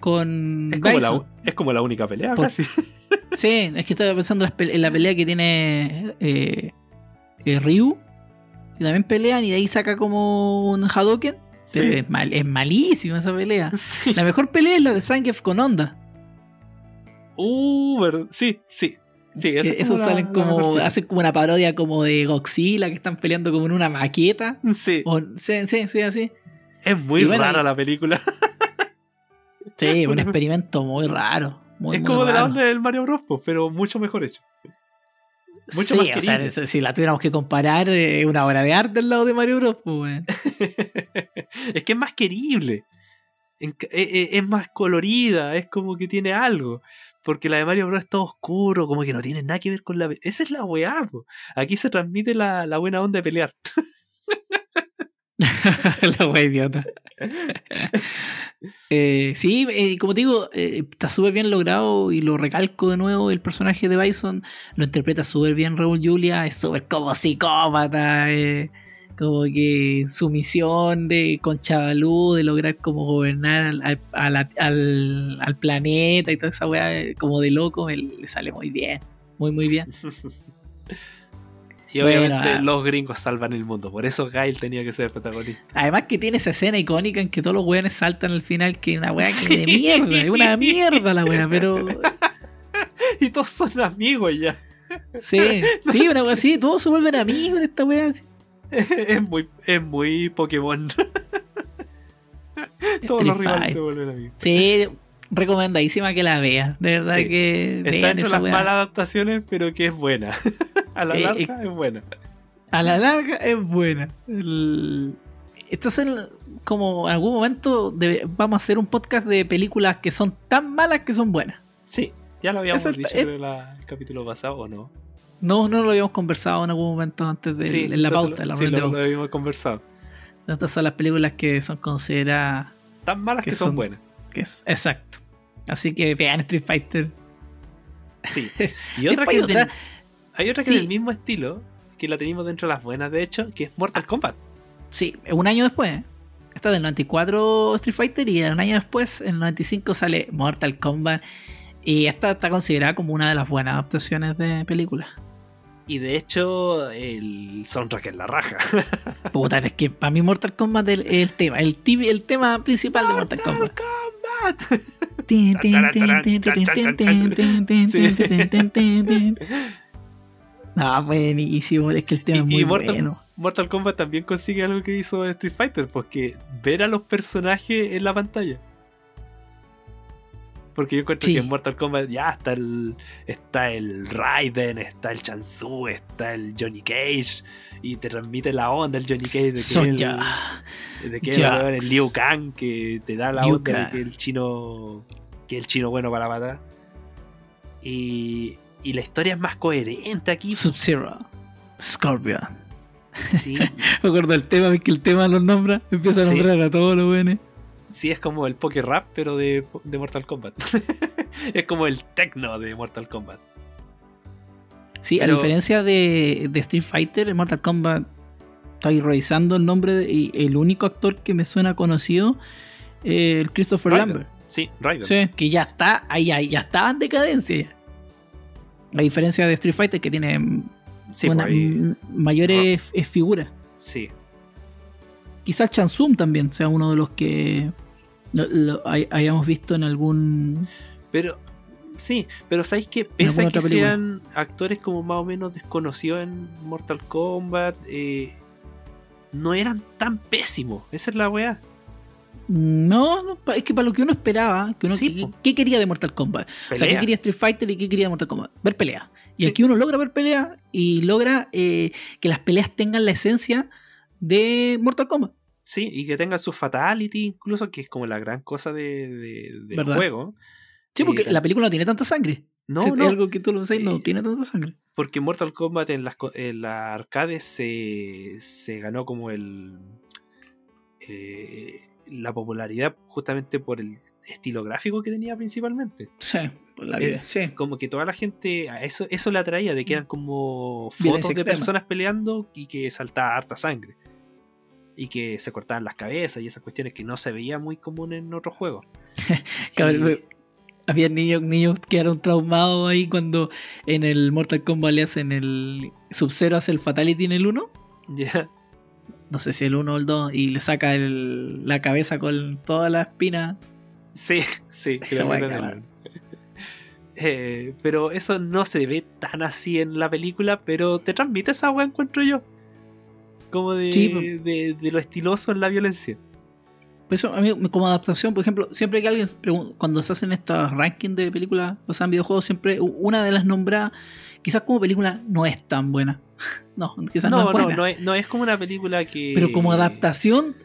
con Es como, la, es como la única pelea, Por- casi. Sí, es que estaba pensando en las la pelea que tiene eh, eh, Ryu. Que también pelean y de ahí saca como un Hadoken. Pero Sí. es, mal, es malísima esa pelea. Sí. La mejor pelea es la de Zangief con Onda. Uh, sí, sí. Sí, Que esa es esos como salen como. hacen como una parodia como de Godzilla que están peleando como en una maqueta. Sí, O, sí, sí, sí, así. es muy bueno, rara la película. Sí, un experimento muy raro. Muy, es muy como de la raro. onda del Mario Bros, pues, pero mucho mejor hecho. Mucho sí, más o sea, si la tuviéramos que comparar, eh, una obra de arte al lado de Mario Bros. Pues, es que es más querible. E- e- Es más colorida, es como que tiene algo. Porque la de Mario Bros. está oscuro, como que no tiene nada que ver con la. Esa es la weá, po. Aquí se transmite la, la buena onda de pelear. la wea idiota. Eh, sí, eh, como te digo, eh, está súper bien logrado y lo recalco de nuevo. El personaje de Bison lo interpreta súper bien Raúl Julia, es súper como psicópata. eh, como que su misión de con Chadalú de lograr como gobernar al, al, al- al planeta y toda esa weá, como de loco, me- le sale muy bien. Muy, muy bien. Y obviamente ah. los gringos salvan el mundo. Por eso Gail tenía que ser el protagonista. Además que tiene esa escena icónica en que todos los weones saltan al final, que una weá que de Sí. mierda, es una mierda la weá, pero Y todos son amigos ya. sí, sí, una weá así, todos se vuelven amigos en esta weá. así. Es muy, es muy Pokémon. Todos los rivales se vuelven amigos. Sí, recomendadísima que la veas, de verdad Sí. que Está vean entre esa las weá. malas adaptaciones, pero que es buena. A la Eh, larga es buena. A la larga es buena. El- Entonces, como en algún momento debe- vamos a hacer un podcast de películas que son tan malas que son buenas. Sí, ya lo habíamos dicho la- el capítulo pasado, ¿o no? No, no lo habíamos conversado en algún momento antes de sí, en la pauta, lo- la sí, lo, lo habíamos conversado. Estas son las películas que son consideradas Tan malas Que que, son, son- buenas. que es exacto. Así que vean Street Fighter. Sí. Y otra que es del- otra- hay otra que Sí. es del mismo estilo, que la tenemos dentro de las buenas, de hecho, que es Ah. Mortal Kombat. Sí, un año después. ¿eh? Está del 94 Street Fighter y un año después, en el 95, sale Mortal Kombat. Y esta está considerada como una de las buenas adaptaciones de películas. Y de hecho, el soundtrack es la raja. Puta, es que para mí Mortal Kombat es el, tema, el, el tema principal de Mortal Kombat. Kombat. Ah, buenísimo, es que el tema es muy Mortal, bueno. Mortal Kombat también consigue algo que hizo Street Fighter, porque ver a los personajes en la pantalla. Porque yo encuentro Sí. que en Mortal Kombat ya está el está el Raiden, está el Chansu, está el Johnny Cage y te transmite la onda el Johnny Cage de que ya. de que el, el Liu Kang que te da la Liu onda de que el chino que el chino bueno para la pata. Y, y la historia es más coherente aquí. Sub-Zero. Scorpion. Sí, Me acuerdo del tema, que el tema los nombra, empieza a Sí. nombrar a todos los buenos. Sí, es como el Poké Rap, pero de, de Mortal Kombat. es como el techno de Mortal Kombat. Sí, Pero- a diferencia de, de Street Fighter, en Mortal Kombat estoy revisando el nombre de- y el único actor que me suena conocido eh, el Christopher. Lambert. Sí, Raiden. Sí, que ya está, ahí, ahí ya estaba en decadencia. A diferencia de Street Fighter que tiene Sí, una- pues mayores eh, figuras. sí. Quizás Chansum también sea uno de los que lo- lo hay- hayamos visto en algún Pero, sí, pero ¿sabéis que Pese a que película. sean actores como más o menos desconocidos en Mortal Kombat, eh, no eran tan pésimos. Esa es la weá. No, no, es que para lo que uno esperaba, que uno, Sí, ¿qué, quería de Mortal Kombat? O sea, ¿qué quería Street Fighter y qué quería Mortal Kombat? Ver pelea. Y Sí. aquí uno logra ver pelea y logra eh, que las peleas tengan la esencia de Mortal Kombat. Sí, y que tengan su fatality, incluso, que es como la gran cosa de, de- del juego. Sí, porque Eh, la película no tiene tanta sangre. No, Si no, algo que tú lo sabes, no Eh, tiene tanta sangre. porque Mortal Kombat en las, en las arcades se, se ganó como el eh, la popularidad justamente por el estilo gráfico que tenía principalmente. Sí, por la vida, sí. Como que toda la gente a eso, eso le atraía, de que eran como fotos Violencia de extrema. personas peleando y que saltaba harta sangre. Y que se cortaban las cabezas y esas cuestiones que no se veía muy común en otros juegos. Y- Había niños, niños que quedaron traumados ahí cuando en el Mortal Kombat le hacen el Sub-Zero hace el Fatality en el 1. ya. No sé si el 1 o el 2 y le saca el- la cabeza con toda la espina. Sí, sí, cabrón. el- Eh, pero eso no se ve tan así en la película, pero te transmite esa weá, encuentro yo. Como de, Sí, de, de lo estiloso en la violencia. Por eso, a mí, como adaptación, por ejemplo, siempre que alguien pregunta, cuando se hacen estos rankings de películas basadas en videojuegos, siempre una de las nombradas, quizás como película, no es tan buena. no, quizás no, no es buena. No, no es, no es como una película que. Pero como adaptación,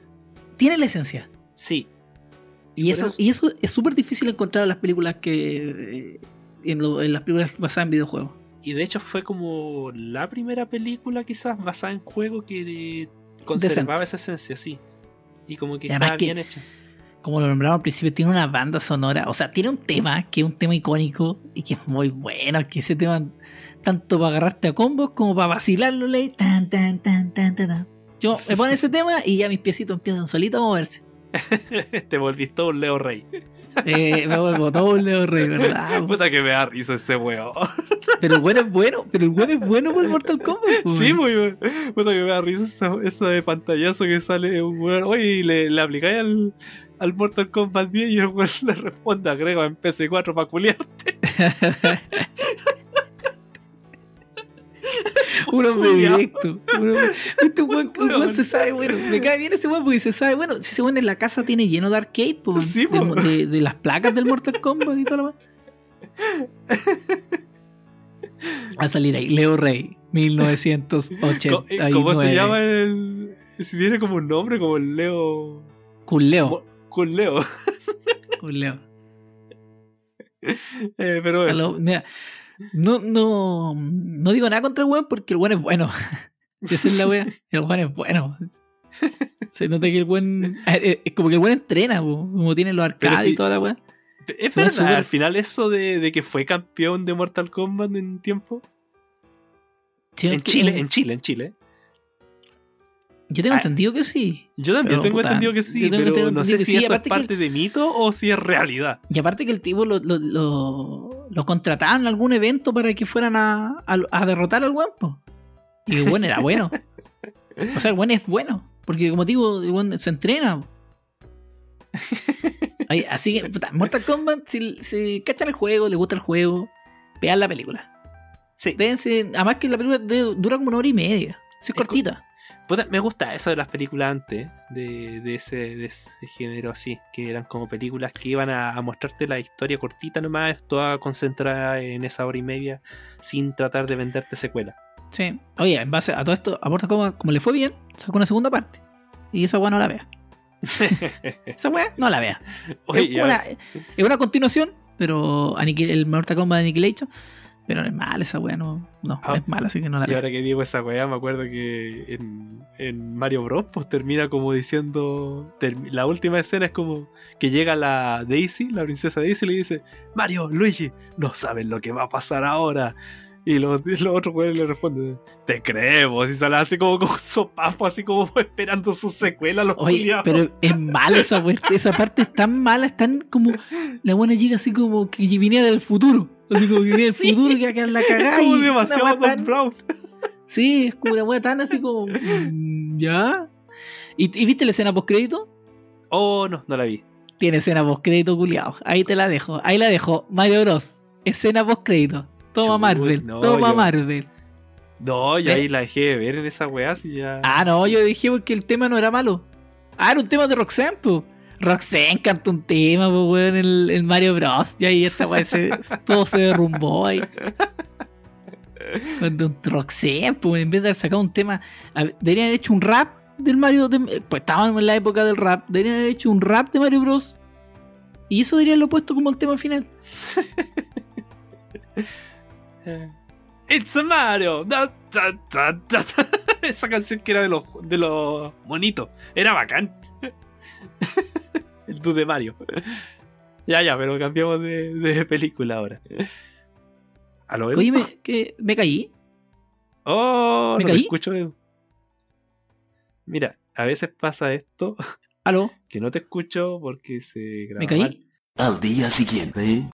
tiene la esencia. Sí. Y eso, y eso es súper difícil encontrar en las películas que. En, lo, en las películas basadas en videojuegos. Y de hecho fue como la primera película quizás basada en juego que conservaba esa esencia, sí. Y como que estaba bien hecha. Como lo nombramos al principio, tiene una banda sonora. O sea, tiene un tema que es un tema icónico y que es muy bueno. Que ese tema, tanto para agarrarte a combos como para vacilarlo, tan, tan, tan, tan, tan. Yo me pongo ese tema y ya mis piecitos empiezan solitos a moverse. Te volviste todo un Leo Rey. Eh, me vuelvo todo un Leo Rey, ¿verdad? Puta que me da risa ese weón. Pero el bueno es bueno, pero el bueno es bueno por Mortal Kombat. Sí, muy bueno. Puta que me da risa esa, de pantallazo que sale un weón. Oye, le, le aplicáis al, al Mortal Kombat 10 y el weón le responde, agrego en PC4 para culiarte. un hombre directo. Un Este weón, se sabe, bueno, me cae bien ese weón porque se sabe, bueno, si ese weón en la casa tiene lleno de arcade, pues, sí, de, de, las placas del Mortal Kombat y todo lo Va a salir ahí, Leo Rey, 1980. ¿Cómo se llama el.? Si tiene como un nombre, como el Leo. Kun Leo. Kun Leo. Kun Leo. Eh, pero eso. mira, no, no, no digo nada contra el weón porque el weón es bueno. Si esa es la wea, el weón es bueno. Se nota que el buen. Es como que el buen entrena, como tiene los arcades y toda la weá. Es verdad, al final eso de, de, que fue campeón de Mortal Kombat en tiempo. en Chile, en Chile, en Chile. Yo tengo ah, entendido que sí. Yo también tengo entendido que sí, pero no sé si eso es parte de mito o si es realidad. Y aparte que el tipo lo, lo, lo, lo contrataban en algún evento para que fueran a, a, derrotar al guapo. Y el buen era bueno. o sea, el buen es bueno. Porque como digo, el buen se entrena. Así que, puta, Mortal Kombat, si, si cachan el juego, les gusta el juego, vean la película. Sí. además que la película dura como una hora y media. es cortita me gusta eso de las películas antes, de, ese, de ese género así, que eran como películas que iban a, mostrarte la historia cortita nomás, toda concentrada en esa hora y media, sin tratar de venderte secuela. Sí, oye, en base a todo esto, aporta como, como le fue bien, sacó una segunda parte. Y esa weá no la vea. esa weá no la vea. es, una, es, una, continuación, pero el Mortal Kombat Annihilation pero no es mala esa weá, no, no ah. es mala, así que no la Y ahora que digo esa weá, me acuerdo que en, en Mario Bros. pues termina como diciendo. la última escena es como que llega la Daisy, la princesa Daisy, y le dice: Mario, Luigi, no saben lo que va a pasar ahora. Y los, los otros weones le responden, te creemos. Y sale así como con sopapo, así como esperando su secuela. Los Oye, pero es mala esa, esa parte es tan mala, es tan como. La buena llega así como que venía del futuro. Así como que viene el futuro que va a quedar la cagada. Como demasiado Don Brown. Sí, es como una wea tan así como. Mm, ¿Ya? ¿Y, viste la escena post-crédito? Oh, no, no la vi. Tiene escena post-crédito, culiado. Ahí te la dejo. Ahí la dejo. Mario Bros. Escena post-crédito. Toma Marvel. toma Marvel. No, yo ahí la dejé de ver en esa weá. Si ya... Ah, no, yo dije porque el tema no era malo. Ah, era un tema de Roxanne, po. Roxanne cantó un tema, pues, weón, en el, Mario Bros. Y ahí esta weón, todo se derrumbó ahí. Cuando Roxanne, pues, en vez de sacar un tema, deberían haber hecho un rap del Mario. pues estábamos en la época del rap. Deberían haber hecho un rap de Mario Bros. Y eso deberían lo puesto como el tema final. It's a Mario. Esa canción que era de los, de los monitos. Era bacán. el de Mario. ya, ya, pero cambiamos de, película ahora. Oye, me, que, me caí. Oh, ¿Me no caí? escucho. Mira, a veces pasa esto. ¿Aló? Que no te escucho porque se graba. ¿Me caí? Al día siguiente.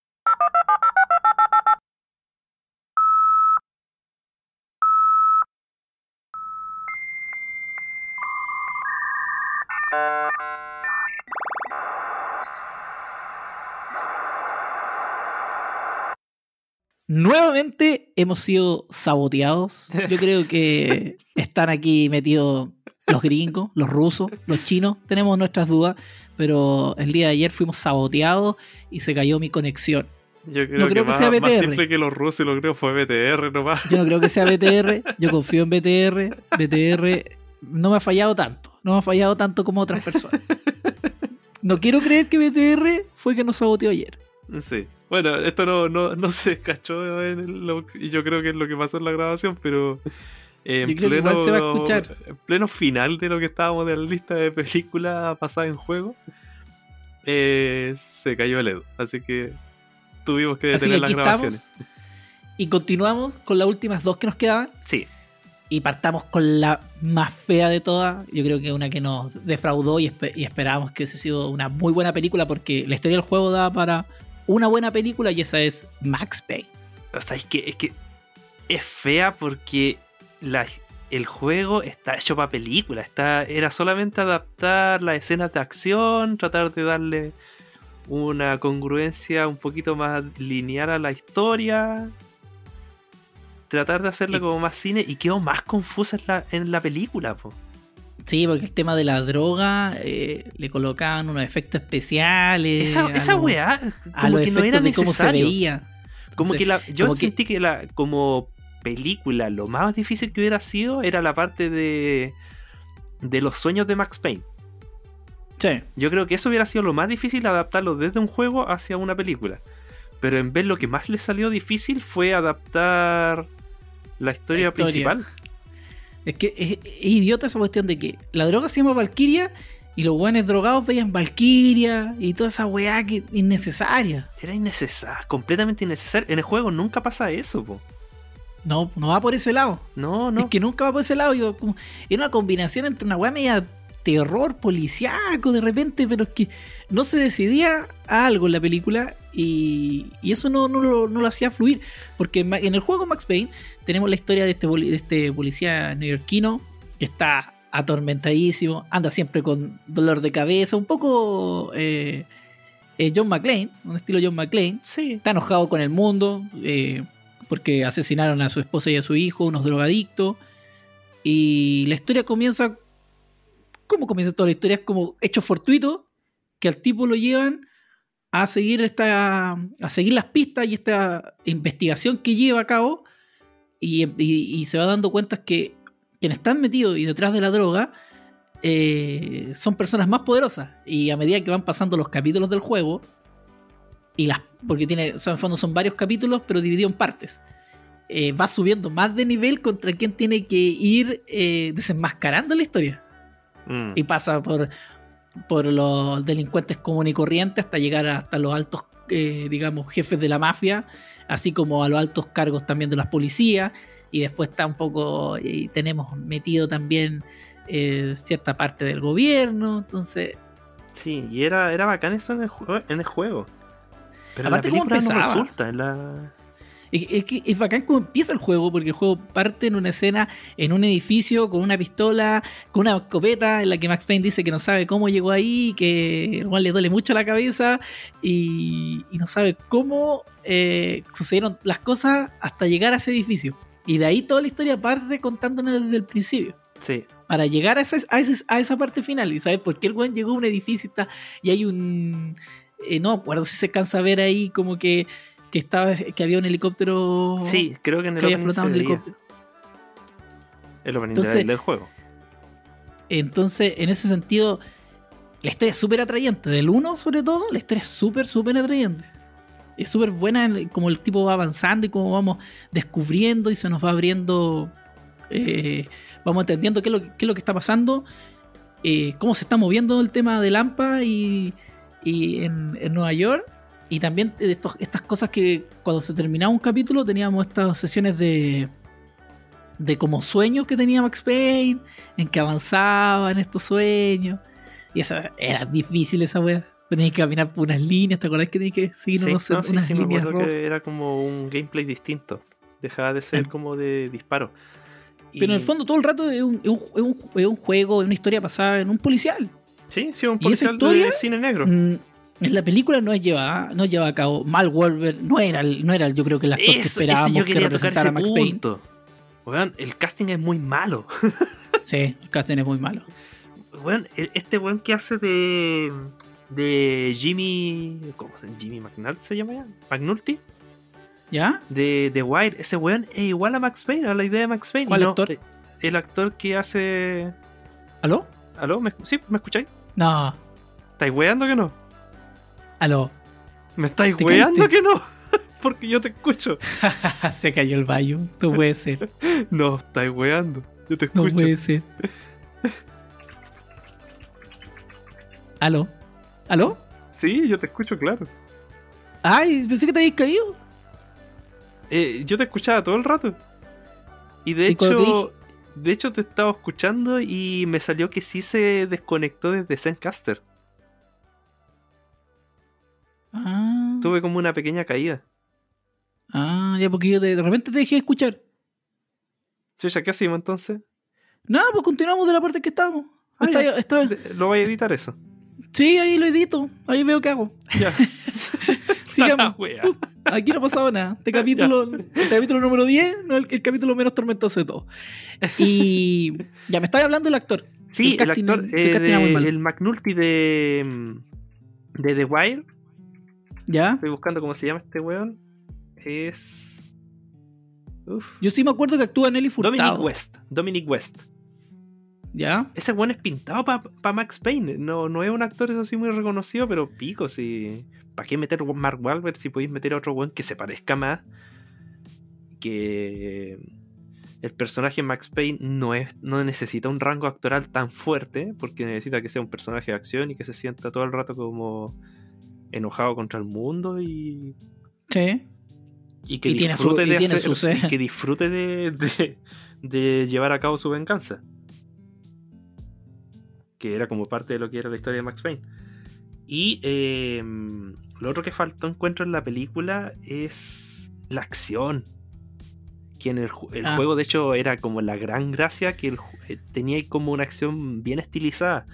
Nuevamente hemos sido saboteados. Yo creo que están aquí metidos los gringos, los rusos, los chinos, tenemos nuestras dudas, pero el día de ayer fuimos saboteados y se cayó mi conexión. Yo creo, No creo que más, sea más BTR. simple que los rusos, lo creo, fue BTR nomás. Yo no creo que sea BTR, yo confío en BTR. BTR no me ha fallado tanto, no ha fallado tanto como otras personas. No quiero creer que BTR fue que nos saboteó ayer. Sí. Bueno, esto no, no, no se cachó en lo- y yo creo que es lo que pasó en la grabación, pero en Yo creo que igual se va a escuchar. en pleno final de lo que estábamos de la lista de películas pasadas en juego, eh, se cayó el Edu. Así que tuvimos que detener las grabaciones. y continuamos con las últimas dos que nos quedaban. Sí, Y partamos con la más fea de todas. Yo creo que una que nos defraudó y, espe- y esperábamos que hubiese sido una muy buena película porque la historia del juego da para una buena película y esa es Max Payne. o sea, es que es, que es fea porque la- el juego está hecho para película. Está, era solamente adaptar las escenas de acción, tratar de darle una congruencia un poquito más lineal a la historia. Tratar de hacerla como más cine y quedó más confusa en la, en la película. po. Sí, porque el tema de la droga eh, le colocaban unos efectos especiales. Esa, esa los- weá, como que no era de cómo se necesario. Como que la, yo como que- sentí que la, como película lo más difícil que hubiera sido era la parte de, de los sueños de Max Payne. Sí. Yo creo que eso hubiera sido lo más difícil adaptarlo desde un juego hacia una película. Pero en vez lo que más le salió difícil fue adaptar la historia, La historia. principal. Es que es, es idiota esa cuestión de que la droga se llama Valkyria y los buenos drogados veían Valkyria y toda esa weá que innecesaria. Era innecesario, completamente innecesario. En el juego nunca pasa eso, po. No, no va por ese lado. No, no. Es que nunca va por ese lado. Yo, como, era una combinación entre una weá media terror policíaco de repente, pero es que no se decidía a algo en la película y, y eso no, no, lo, no lo hacía fluir. Porque en el juego Max Payne tenemos la historia de este, de este policía neoyorquino que está atormentadísimo, anda siempre con dolor de cabeza, un poco eh, eh, John McClane, un estilo John McClane Sí. está enojado con el mundo eh, porque asesinaron a su esposa y a su hijo, unos drogadictos. Y la historia comienza. ¿Cómo comienza toda la historia? Es como hechos fortuitos que al tipo lo llevan a seguir esta. a seguir las pistas y esta investigación que lleva a cabo. Y, y- y se va dando cuenta que quienes están metidos y detrás de la droga eh, son personas más poderosas. Y a medida que van pasando los capítulos del juego, y las porque tiene, o sea, en fondo son varios capítulos, pero dividido en partes. Eh, va subiendo más de nivel contra quien tiene que ir eh, desenmascarando la historia. Mm. Y pasa por, por los delincuentes comunes y corrientes hasta llegar hasta los altos, digamos, jefes de la mafia, así como a los altos cargos también de las policías. Y después está un poco, y tenemos metido también eh, cierta parte del gobierno. Entonces, Sí, y era, era bacán eso en el, jue- en el juego. Pero en la ¿cómo película no resulta. En la... Es, es que es bacán cómo empieza el juego, porque el juego parte en una escena en un edificio con una pistola, con una escopeta, en la que Max Payne dice que no sabe cómo llegó ahí, que igual le duele mucho la cabeza y, y no sabe cómo eh, sucedieron las cosas hasta llegar a ese edificio. Y de ahí toda la historia parte contándonos desde el principio. Sí, Para llegar a esa, a ese- a esa parte final. ¿Y sabes por qué el weón llegó a un edificio y, está, y hay un... eh, no acuerdo si se cansa a ver ahí como que, que, estaba, que había un helicóptero sí, creo que en el que había explotado un helicóptero. El opening Entonces- del, juego. Entonces, en ese sentido, la historia es súper atrayente. Del 1, sobre todo, la historia es súper, súper atrayente. Es súper buena en- como el tipo va avanzando y cómo vamos descubriendo y se nos va abriendo. eh, vamos entendiendo qué es lo, qué es lo que está pasando, eh, cómo se está moviendo el tema de Lampa y, y en, en Nueva York. Y también estos- estas cosas que cuando se terminaba un capítulo teníamos estas sesiones de, de como sueños que tenía Max Payne, en que avanzaba en estos sueños. Y esa era difícil esa wea. Tenías que caminar por unas líneas, ¿te acordás que tenías que seguir Sí, unos- no, sí, unas sí, me líneas acuerdo rojas? que era como un gameplay distinto. Dejaba de ser como de disparo. Y- Pero en el fondo todo el rato es un, es un- es un- juego, es una historia basada en un policial. Sí, sí, un ¿Y esa policial historia? de cine negro. En la película no es llevada, no lleva a cabo. Mal Wolver no era, el- no era el- yo creo que el actor que Eso- esperábamos yo que quería tocar representara ese a Max Payne. punto. Weón, el casting es muy malo. Sí, el casting es muy malo. Weón, e- este weón que hace de. de Jimmy. ¿Cómo se llama? Jimmy McNulty se llama ya? ¿McNulty? ¿Ya? De The Wire. Ese weón es igual a Max Payne, a la idea de Max Payne. ¿Cuál no, actor? eh, El actor que hace. ¿Aló? ¿Aló? ¿Me, escu- ¿Sí? ¿Me escucháis? No. ¿Estáis weando que no? ¿Aló? ¿Me estáis ¿Te weando que no? Porque yo te escucho. Se cayó el baño. No puede ser. No, estáis weando. Yo te No escucho. puede ser. ¿Aló? ¿Aló? Sí, yo te escucho, claro. Ay, pensé que te habías caído. Eh, yo te escuchaba todo el rato. Y de ¿Y cuando te hecho, de hecho te estaba escuchando y me salió que sí se desconectó desde Zencaster. Ah, Tuve como una pequeña caída. ah ya porque yo de, de repente te dejé de escuchar. Chucha, ¿qué hacemos entonces? Nada, pues continuamos de la parte que estábamos. Ah, Está- ya. Lo voy a editar eso. sí, ahí lo edito. Ahí veo qué hago. Ya. Sigamos. Uh, Aquí no ha pasado nada. Este capítulo, el capítulo número 10, no el, el capítulo menos tormentoso de todo. Y ya me estabas hablando del actor. Sí, el, casting- actor el eh, de- el McNulty de, mm, de The Wire. ¿Ya? Estoy buscando cómo se llama este weón. Es. Uf. Yo sí me acuerdo que actúa Nelly Furtado. Dominic West. Dominic West. ¿Ya? Ese weón es pintado para Max Payne. No, no es un actor eso sí muy reconocido, pero pico, si. ¿Para qué meter Mark Wahlberg si podéis meter a otro weón que se parezca más? Que el personaje Max Payne no, es, no necesita un rango actoral tan fuerte, porque necesita que sea un personaje de acción y que se sienta todo el rato como enojado contra el mundo y, Sí. y que Y tiene su- disfrute y de tiene hacer- su- y que disfrute de, de- de llevar a cabo su venganza. Que era como parte de lo que era la historia de Max Payne. Y eh, lo otro que faltó encuentro en la película es la acción. Que en el, Ah. juego, de hecho, era como la gran gracia que el eh, tenía como una acción bien estilizada.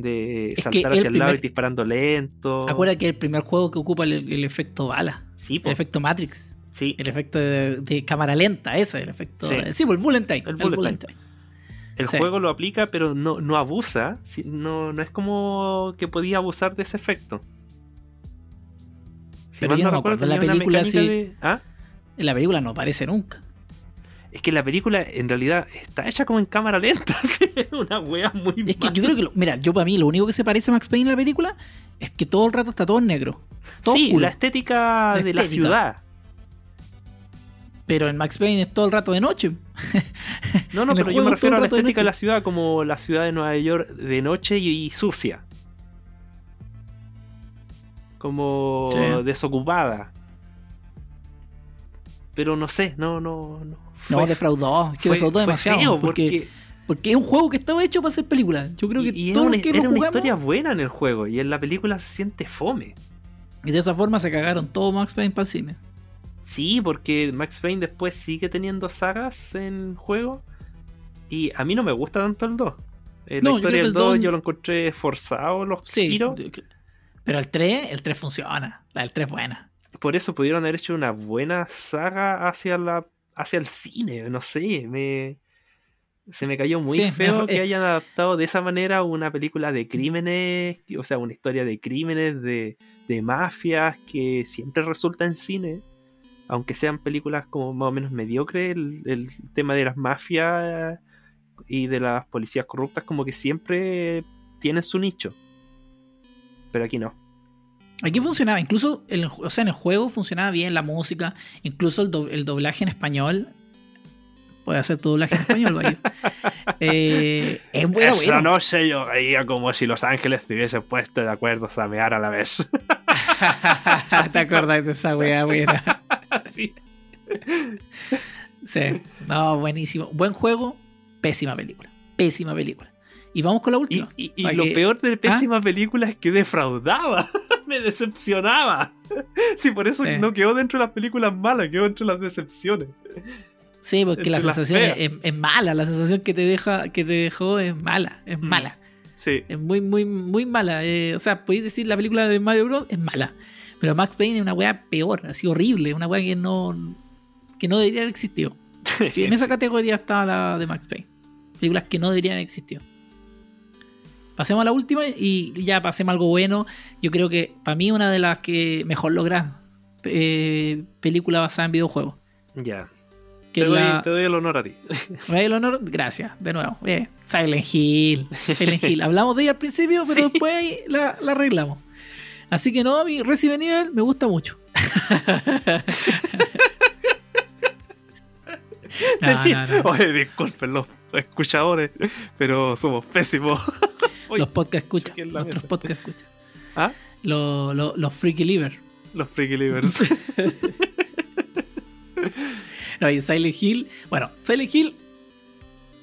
De Es saltar hacia el lado y disparando lento. Acuérdate que es el primer juego que ocupa el, el efecto bala, Sí, po, el efecto Matrix, sí. el efecto de, de cámara lenta, ese, el efecto. Sí. Sí, pues el bullet time. El bullet bullet time. time. El Sí. juego lo aplica, pero no, no abusa. No, no es como que podía abusar de ese efecto. Si Pero yo no me acuerdo, tenía la película sí. de- ¿Ah? En la película no aparece nunca. Es que la película en realidad está hecha como en cámara lenta. Es una wea muy Es que yo creo que, lo- mira, yo para mí lo único que se parece a Max Payne en la película es que todo el rato está todo en negro. Todo Sí, oscuro. la estética La de la ciudad. Pero en Max Payne es todo el rato de noche. No, no, pero yo me refiero a la de estética de la ciudad como la ciudad de Nueva York de noche y, y sucia. Como Sí. desocupada. Pero no sé, no, no, no. No, Fue- defraudó. Es que fue- defraudó demasiado. porque, porque, porque es un juego que estaba hecho para hacer película. Yo creo que y, y todo era, que era una historia buena en el juego y en la película se siente fome. Y de esa forma se cagaron todo Max Payne para el cine. Sí, porque Max Payne después sigue teniendo sagas en juego y a mí no me gusta tanto el 2. Eh, la No, historia del el 2 dos- yo lo encontré forzado, los Sí. giros. Pero el 3, el 3 funciona. La del 3 es buena. Por eso pudieron haber hecho una buena saga hacia la hacia el cine, no sé, me se me cayó muy Sí, feo mejor- que eh. hayan adaptado de esa manera una película de crímenes, o sea, una historia de crímenes, de, de mafias, que siempre resulta en cine, aunque sean películas como más o menos mediocres, el, el tema de las mafias y de las policías corruptas como que siempre tienen su nicho. Pero aquí no. Aquí funcionaba, incluso el, o sea, en el juego funcionaba bien la música, incluso el, do- el doblaje en español. Puede hacer tu doblaje en español, Bayo. Eh, es bueno, Esa bueno. noche yo veía como si Los Ángeles se hubiesen puesto de acuerdo a flamear a la vez. ¿Te acordás de esa weá buena? sí. Sí, no, buenísimo. Buen juego, pésima película. Pésima película. Y vamos con la última. y- lo que- peor de pésima película es que defraudaba. Me decepcionaba. Sí, por eso Sí. no quedó dentro de las películas malas, quedó dentro de las decepciones. Sí, porque la entre sensación es, mala. La sensación que te deja, que te dejó es mala. Es Mm. mala. Sí. Es muy, muy, muy mala. Eh, o sea, podéis decir la película de Mario Bros. es mala. Pero Max Payne es una weá peor, así horrible. Una weá que no, que no debería haber existido. En esa categoría está la de Max Payne. Películas que no deberían haber existido. Pasemos a la última y ya pasemos a algo bueno. Yo creo que para mí una de las que mejor logra eh, película basada en videojuegos. Ya. Te doy, la- te doy el honor a ti. ¿Me da el honor? Gracias, de nuevo. Bien. Silent Hill. Silent Hill. Hablamos de ella al principio, pero Sí. después la, la arreglamos. Así que no, mi Resident Evil me gusta mucho. no, no, no. Oye, disculpen los escuchadores, pero somos pésimos. Los podcast escucha. Nuestros podcast escucha. ¿Ah? Los, los, los Freaky Liver. Los Freaky Livers. No, y Silent Hill. Bueno, Silent Hill.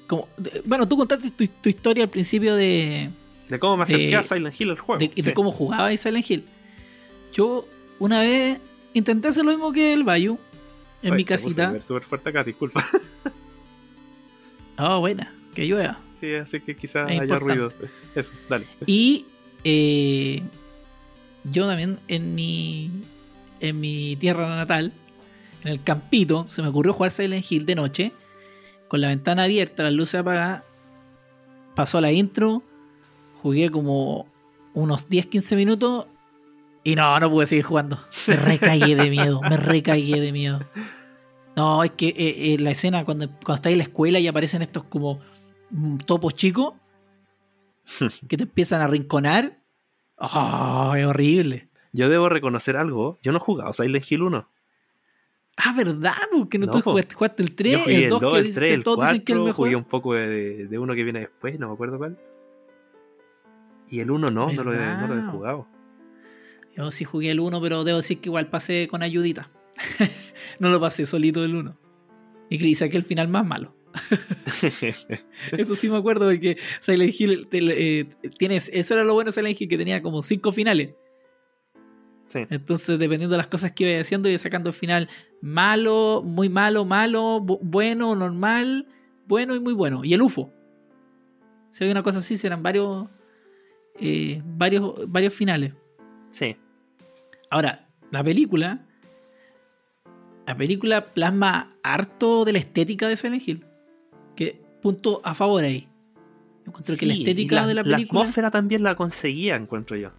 Como, de- bueno, tú contaste tu, tu historia al principio de, De cómo me acerqué De- a Silent Hill el juego. de, de sí. cómo jugaba Silent Hill. Yo una vez intenté hacer lo mismo que el Bayu en Oye, mi casita. súper fuerte acá, disculpa. Ah, buena, que llueva. Sí, así que quizás Es haya importante. ruido. Eso, dale. Y eh, yo también en mi en mi tierra natal, en el campito, se me ocurrió jugar Silent Hill de noche, con la ventana abierta, las luces apagadas. Pasó la intro, jugué como unos 10-15 minutos y no, no pude seguir jugando. Me recagué de miedo, me recagué de miedo. No, es que eh, eh, la escena cuando, cuando estás en la escuela y aparecen estos como topos chicos que te empiezan a rinconar. Oh, es horrible. Yo debo reconocer algo. Yo no he jugado Silent Hill 1. Ah, ¿verdad? Porque no, No, tú jugaste, jugaste el 3, Yo jugué el el 2, 2, que el dicen- 3, el todos dicen que es el 4, mejor. jugué un poco de, de uno que viene después, no me acuerdo cuál. Y el 1 no, no lo, he, no lo he jugado. Yo sí jugué el 1, pero debo decir que igual pasé con ayudita. no lo pasé solito el 1. Y que saqué el final más malo. Eso sí me acuerdo porque Silent Hill te- eh, tienes, eso era lo bueno de Silent Hill que tenía como 5 finales. sí. Entonces, dependiendo de las cosas que iba haciendo, iba sacando el final malo, muy malo, malo, bu- bueno, normal, bueno y muy bueno. Y el UFO. Si hay una cosa así, serán varios, eh, varios, varios finales. sí. Ahora, la película. La película plasma harto de la estética de Silent Hill. Punto a favor ahí. Yo encuentro que la estética de la película. atmósfera también la conseguía, encuentro yo.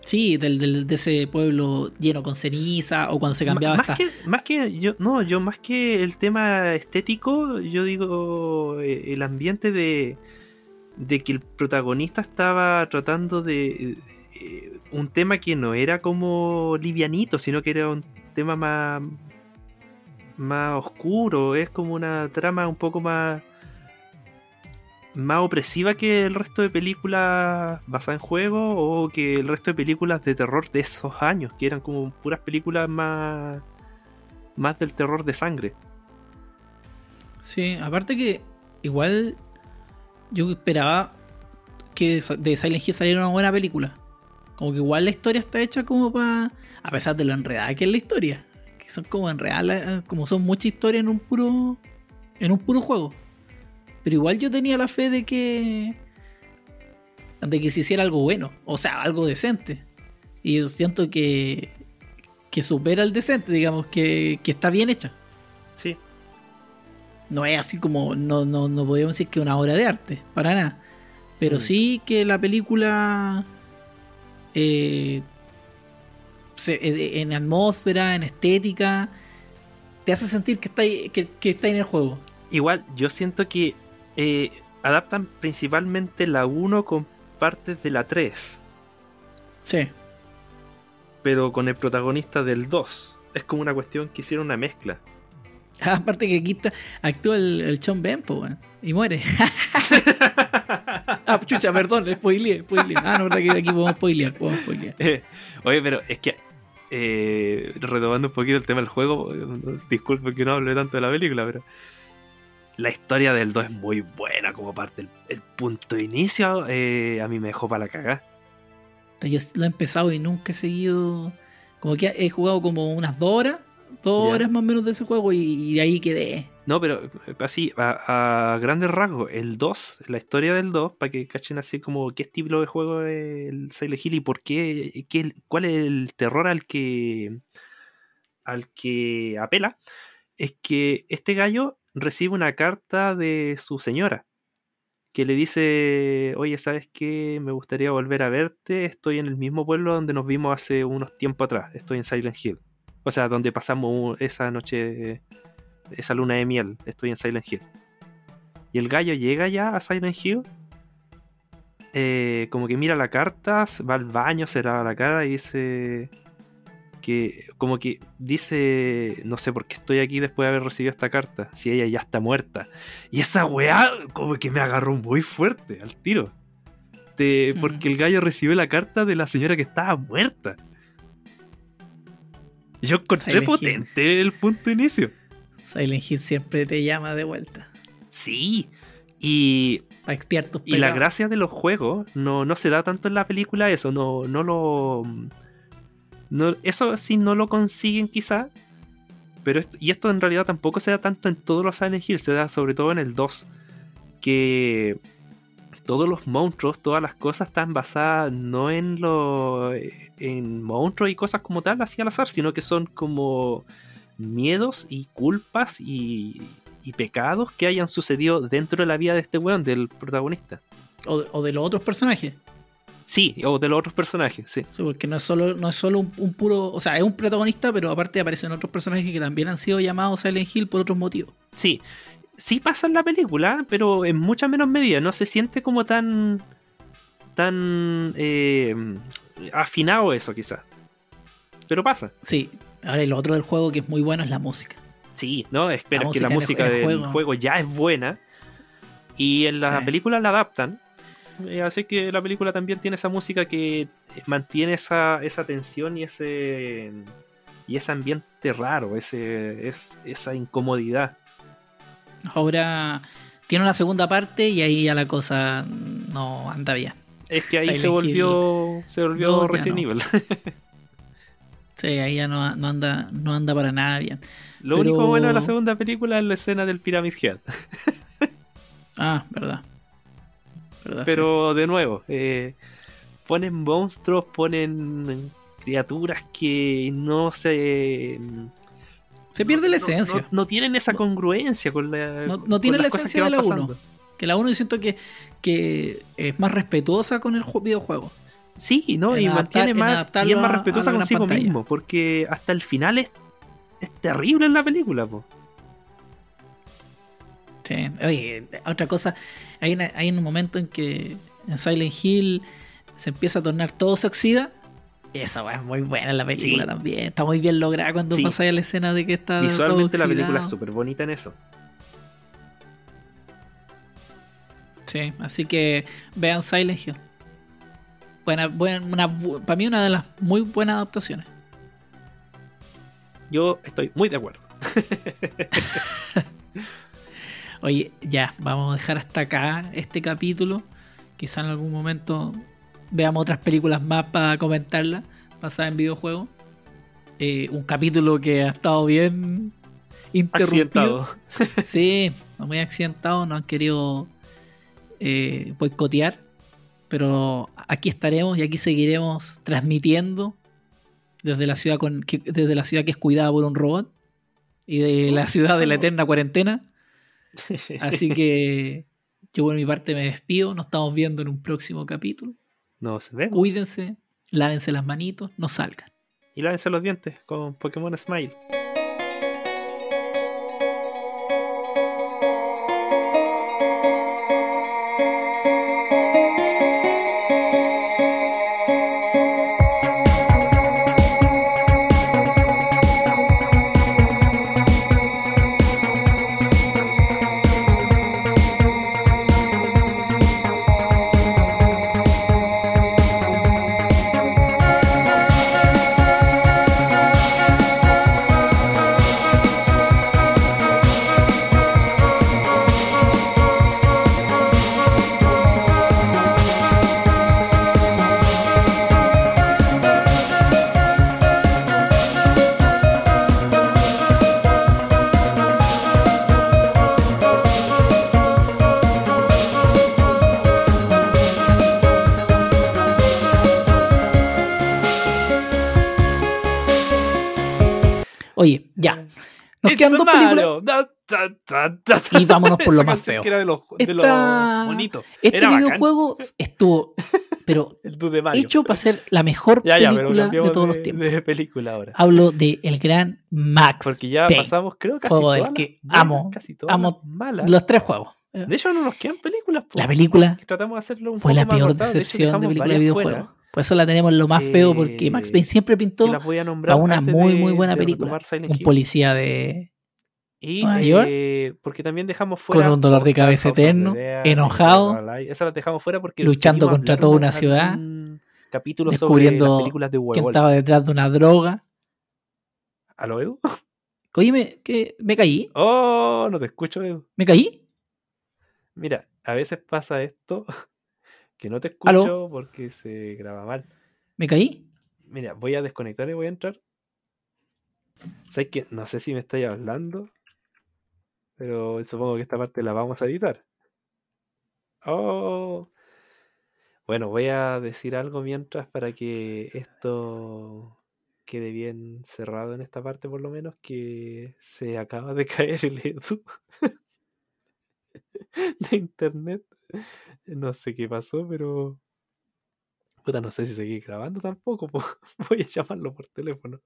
Sí, del, del- de ese pueblo lleno con ceniza o cuando se cambiaba más, hasta. que, más que yo, no, yo más que el tema estético, yo digo eh, el ambiente de, de que el protagonista estaba tratando de eh, un tema que no era como livianito, sino que era un tema más más oscuro, es como una trama un poco más más opresiva que el resto de películas basadas en juegos o que el resto de películas de terror de esos años, que eran como puras películas más más del terror de sangre. Sí, aparte que igual yo esperaba que de Silent Hill saliera una buena película. Como que igual la historia está hecha como para... A pesar de lo enredada que es la historia. Que son como enredadas, como son muchas historias en un puro... En un puro juego. Pero igual yo tenía la fe de que... De que se hiciera algo bueno. O sea, algo decente. Y yo siento que... Que supera el decente, digamos, que, que está bien hecha Sí. no es así como, no, no, no podemos decir que es una obra de arte, para nada. Pero Mm. sí que la película, eh, se- eh, en atmósfera, en estética, te hace sentir que está, que, que está en el juego. Igual, yo siento que eh, adaptan principalmente la 1 con partes de la 3, Sí. pero con el protagonista del 2. Es como una cuestión que hicieron una mezcla. Aparte que aquí actúa el, el Sean Ben, po, weón, y muere. ah, chucha, perdón, spoileé, spoileé. Ah, no, verdad que aquí podemos spoilear, podemos spoilear. Eh, oye, pero es que eh, retomando un poquito el tema del juego, eh, disculpe que no hable tanto de la película, pero la historia del 2 es muy buena como parte. El, el punto de inicio eh, a mí me dejó para la cagada. Yo lo he empezado y nunca he seguido. Como que he jugado como unas dos horas, dos Ya. horas más o menos de ese juego y, y de ahí quedé. No, pero eh, así, a, a grandes rasgos, el 2, la historia del 2, para que cachen así como qué estilo de juego es el Silent Hill y por qué, qué- cuál es el terror al que, al que apela, es que este gallo recibe una carta de su señora, que le dice, oye, ¿sabes qué? Me gustaría volver a verte. Estoy en el mismo pueblo donde nos vimos hace unos tiempos atrás. Estoy en Silent Hill. O sea, donde pasamos esa noche, esa luna de miel. Estoy en Silent Hill. Y el gallo llega ya a Silent Hill. eh, como que mira la carta, va al baño, se lava la cara y dice que como que dice, no sé por qué estoy aquí después de haber recibido esta carta, si ella ya está muerta. Y esa weá como que me agarró muy fuerte al tiro. De-. Porque el gallo recibió la carta de la señora que estaba muerta. Yo encontré Silent Hill. potente el punto de inicio. Silent Hill siempre te llama de vuelta. Sí. Y, y la gracia de los juegos no, no se da tanto en la película eso, no, no lo... Eso sí no lo consiguen quizá. Pero esto- y esto en realidad tampoco se da tanto en todos los Silent Hill, se da sobre todo en el 2. Que todos los monstruos, todas las cosas están basadas no en lo en monstruos y cosas como tal, así al azar, sino que son como miedos y culpas y, y pecados que hayan sucedido dentro de la vida de este weón, del protagonista. O, o de los otros personajes. Sí, o de los otros personajes, sí. Sí, porque no es solo, no es solo un, un puro. O sea, es un protagonista, pero aparte aparecen otros personajes que también han sido llamados Silent Hill por otros motivos. Sí, sí pasa en la película, pero en mucha menos medida. No se siente como tan. tan. eh, afinado eso, quizás. Pero pasa. Sí. Ahora, lo otro del juego que es muy bueno es la música. Sí, ¿no? Espera La que la música del juego. juego. ya es buena. Y en la Sí. película la adaptan. Eh, así que la película también tiene esa música que mantiene esa, esa tensión y ese. y ese ambiente raro, ese, es, esa incomodidad. Ahora tiene una segunda parte y ahí ya la cosa no anda bien. Es que ahí Silent se volvió. se volvió No, ya Resident no. Evil. Sí, ahí ya no, no anda, no anda para nada bien. Lo Pero- único bueno de la segunda película es la escena del Pyramid Head. Ah, verdad. Verdad, Pero de nuevo, eh, ponen monstruos, ponen criaturas que no se. Se pierde la esencia. No, no tienen esa congruencia con la. No- no con tiene las la esencia de la uno. pasando. Que la 1 yo siento que, que es más respetuosa con el ju- videojuego. Sí, ¿no? En Y mantiene en más. Y es más respetuosa consigo pantalla. mismo. Porque hasta el final es, es terrible en la película, po. Sí. Oye, otra cosa, hay, una- hay un momento en que en Silent Hill se empieza a tornar todo se oxida. Esa weá es muy buena en la película Sí. también. Está muy bien lograda cuando Sí. pasa ya la escena de que está. todo Visualmente la película es súper bonita en eso. Sí, así que vean Silent Hill. Buena, buena, una, para mí una de las muy buenas adaptaciones. Yo estoy muy de acuerdo. Oye, ya, vamos a dejar hasta acá este capítulo. Quizá en algún momento veamos otras películas más para comentarlas, basadas en videojuegos. Eh, un capítulo que ha estado bien interrumpido. Accidentado. Sí, muy accidentado, nos han querido eh, boicotear. Pero aquí estaremos y aquí seguiremos transmitiendo desde la ciudad con, que, desde la ciudad que es cuidada por un robot y de la ciudad de la eterna cuarentena. Así que yo por mi parte me despido. Nos estamos viendo en un próximo capítulo. Nos vemos. Cuídense, lávense las manitos, no salgan. Y lávense los dientes con Pokémon Smile. Películas. Y vámonos por lo más feo. que era de de Esta- bonitos. Este Era bacán. videojuego estuvo, pero hecho para ser la mejor ya, ya, pero película de todos de, los tiempos. de película ahora. Hablo de el gran Max. Porque ya Payne. pasamos, creo, casi Juego del que las amo, casi todas amo malas. Los tres juegos. De hecho, no nos quedan películas. La película Tratamos de hacerlo un fue poco la peor. De decepción de dejamos película de varias videojuego. fuera, Por eso la tenemos lo más feo, porque Eh, Max Payne siempre pintó a una muy, de- muy buena de película. Un policía de. Y eh, porque también dejamos fuera con un dolor de cabeza eterno, enojado. Esa las dejamos fuera porque luchando contra toda un- una ciudad, algún capítulo sobre descubriendo las películas de quién huevón. estaba detrás de una droga. ¿A lo Edu? Oye, me, que, me caí. Oh, no te escucho, Edu. ¿Me caí? Mira, a veces pasa esto que no te escucho ¿Aló? porque se graba mal. ¿Me caí? Mira, voy a desconectar y voy a entrar. ¿Sabes que No sé si me estáis hablando, pero supongo que esta parte la vamos a editar. Oh. Bueno, voy a decir algo mientras para que esto quede bien cerrado en esta parte por lo menos, que se acaba de caer el Edu de internet. No sé qué pasó, pero... Puta, no sé si seguí grabando tampoco. po. Voy a llamarlo por teléfono.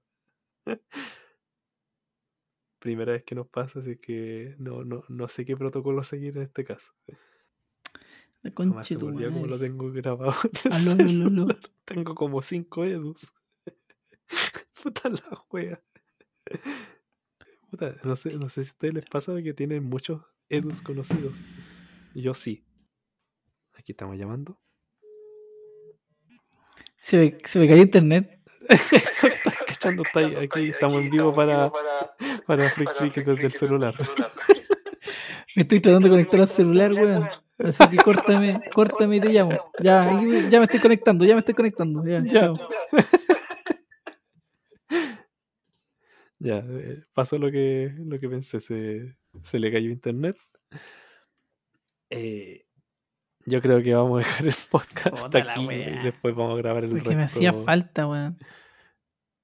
Primera vez que nos pasa, así que no, no, no sé qué protocolo seguir en este caso. La concha se lo tengo grabado. Aló, aló, aló. Tengo como cinco edus. Puta la wea. Puta, no sé, no sé si a ustedes les pasa que tienen muchos edus conocidos. Yo sí. Aquí estamos llamando. Se me, se me cayó internet. Cachando, está ahí, aquí estamos en vivo para, para Freak Freak desde el celular. Me estoy tratando de conectar al celular, weón. Así que córtame, córtame y te llamo. Ya, ya me estoy conectando, ya me estoy conectando. Ya, Ya. Ya, eh, pasó lo que, lo que pensé, se, se le cayó internet. Eh, yo creo que vamos a dejar el podcast hasta aquí wea. y después vamos a grabar el Porque me hacía falta, weón.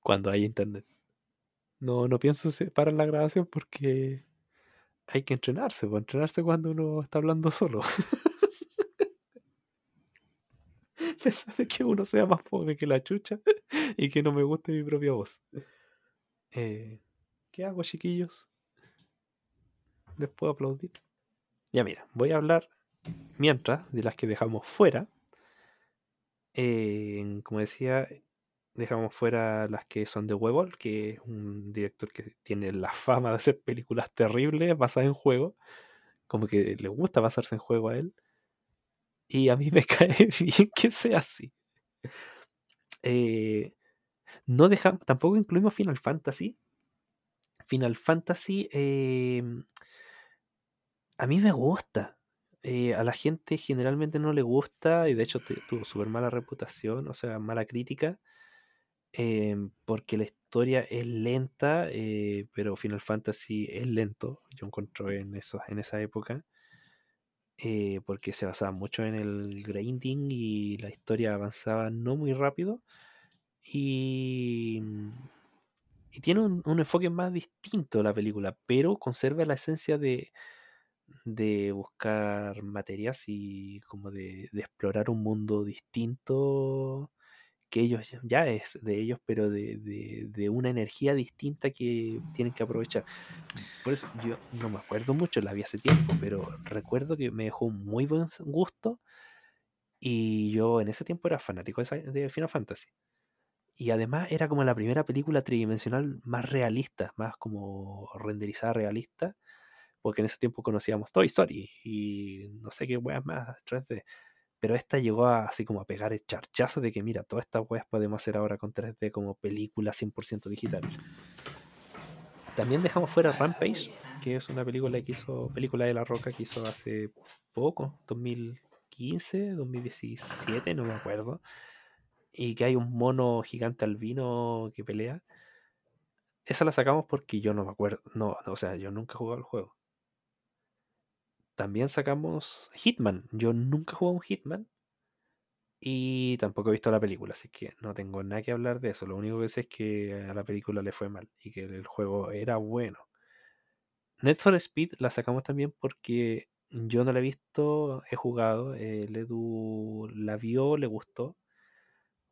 cuando haya internet. No, no pienso parar la grabación porque hay que entrenarse, pues entrenarse cuando uno está hablando solo. Pensar de que uno sea más pobre que la chucha y que no me guste mi propia voz. Eh, ¿Qué hago, chiquillos? ¿Les puedo aplaudir? Ya mira, voy a hablar mientras de las que dejamos fuera. Eh, como decía, dejamos fuera las que son de Webol, que es un director que tiene la fama de hacer películas terribles basadas en juegos. Como que le gusta basarse en juego a él. Y a mí me cae bien que sea así. Eh, no dejamos, tampoco incluimos Final Fantasy. Final Fantasy eh, a mí me gusta. Eh, a la gente generalmente no le gusta y de hecho tuvo súper mala reputación, o sea, mala crítica, eh, porque la historia es lenta, eh, pero Final Fantasy es lento, yo encuentro en, eso, en esa época, eh, porque se basaba mucho en el grinding y la historia avanzaba no muy rápido y, y tiene un, un enfoque más distinto la película, pero conserva la esencia de, de buscar materias y como de, de explorar un mundo distinto que ellos ya- es de ellos, pero de, de- de una energía distinta que tienen que aprovechar. Por eso yo no me acuerdo mucho, la vi hace tiempo, pero recuerdo que me dejó un muy buen gusto y yo en ese tiempo era fanático de Final Fantasy. Y además era como la primera película tridimensional más realista, más como renderizada realista, porque en ese tiempo conocíamos Toy Story y no sé qué weas más 3D. Pero esta llegó a, así como a pegar el charchazo de que mira, todas estas weas podemos hacer ahora con 3D como película 100% digital. También dejamos fuera Rampage, que es una película que hizo, película de La Roca que hizo hace poco, 2015, 2017, no me acuerdo. Y que hay un mono gigante albino que pelea. Esa la sacamos porque yo no me acuerdo. No, o sea, yo nunca he jugado el juego. También sacamos Hitman. Yo nunca he jugado un Hitman. Y tampoco he visto la película, así que no tengo nada que hablar de eso. Lo único que sé es que a la película le fue mal y que el juego era bueno. Net for Speed la sacamos también porque yo no la he visto, he jugado, eh, el Edu la vio, le gustó.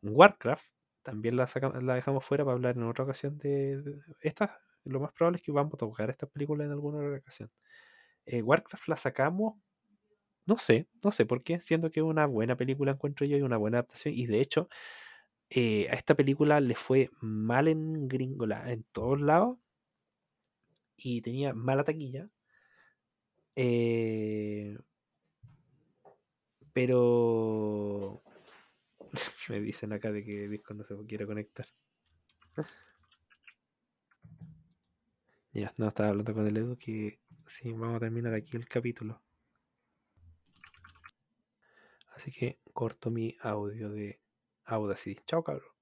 Warcraft también la, dejamos fuera para hablar en otra ocasión de. Lo más probable es que vamos a tocar esta película en alguna otra ocasión. Eh, Warcraft la sacamos, no sé, no sé por qué, siendo que es una buena película encuentro yo y una buena adaptación. Y de hecho, eh, a esta película le fue mal en Gringola, en todos lados, y tenía mala taquilla. Eh, pero me dicen acá de que Discord no se quiere conectar. Ya, no, estaba hablando con el Edu que sí, vamos a terminar aquí el capítulo. Así que corto mi audio de Audacity. Chao, cabrón.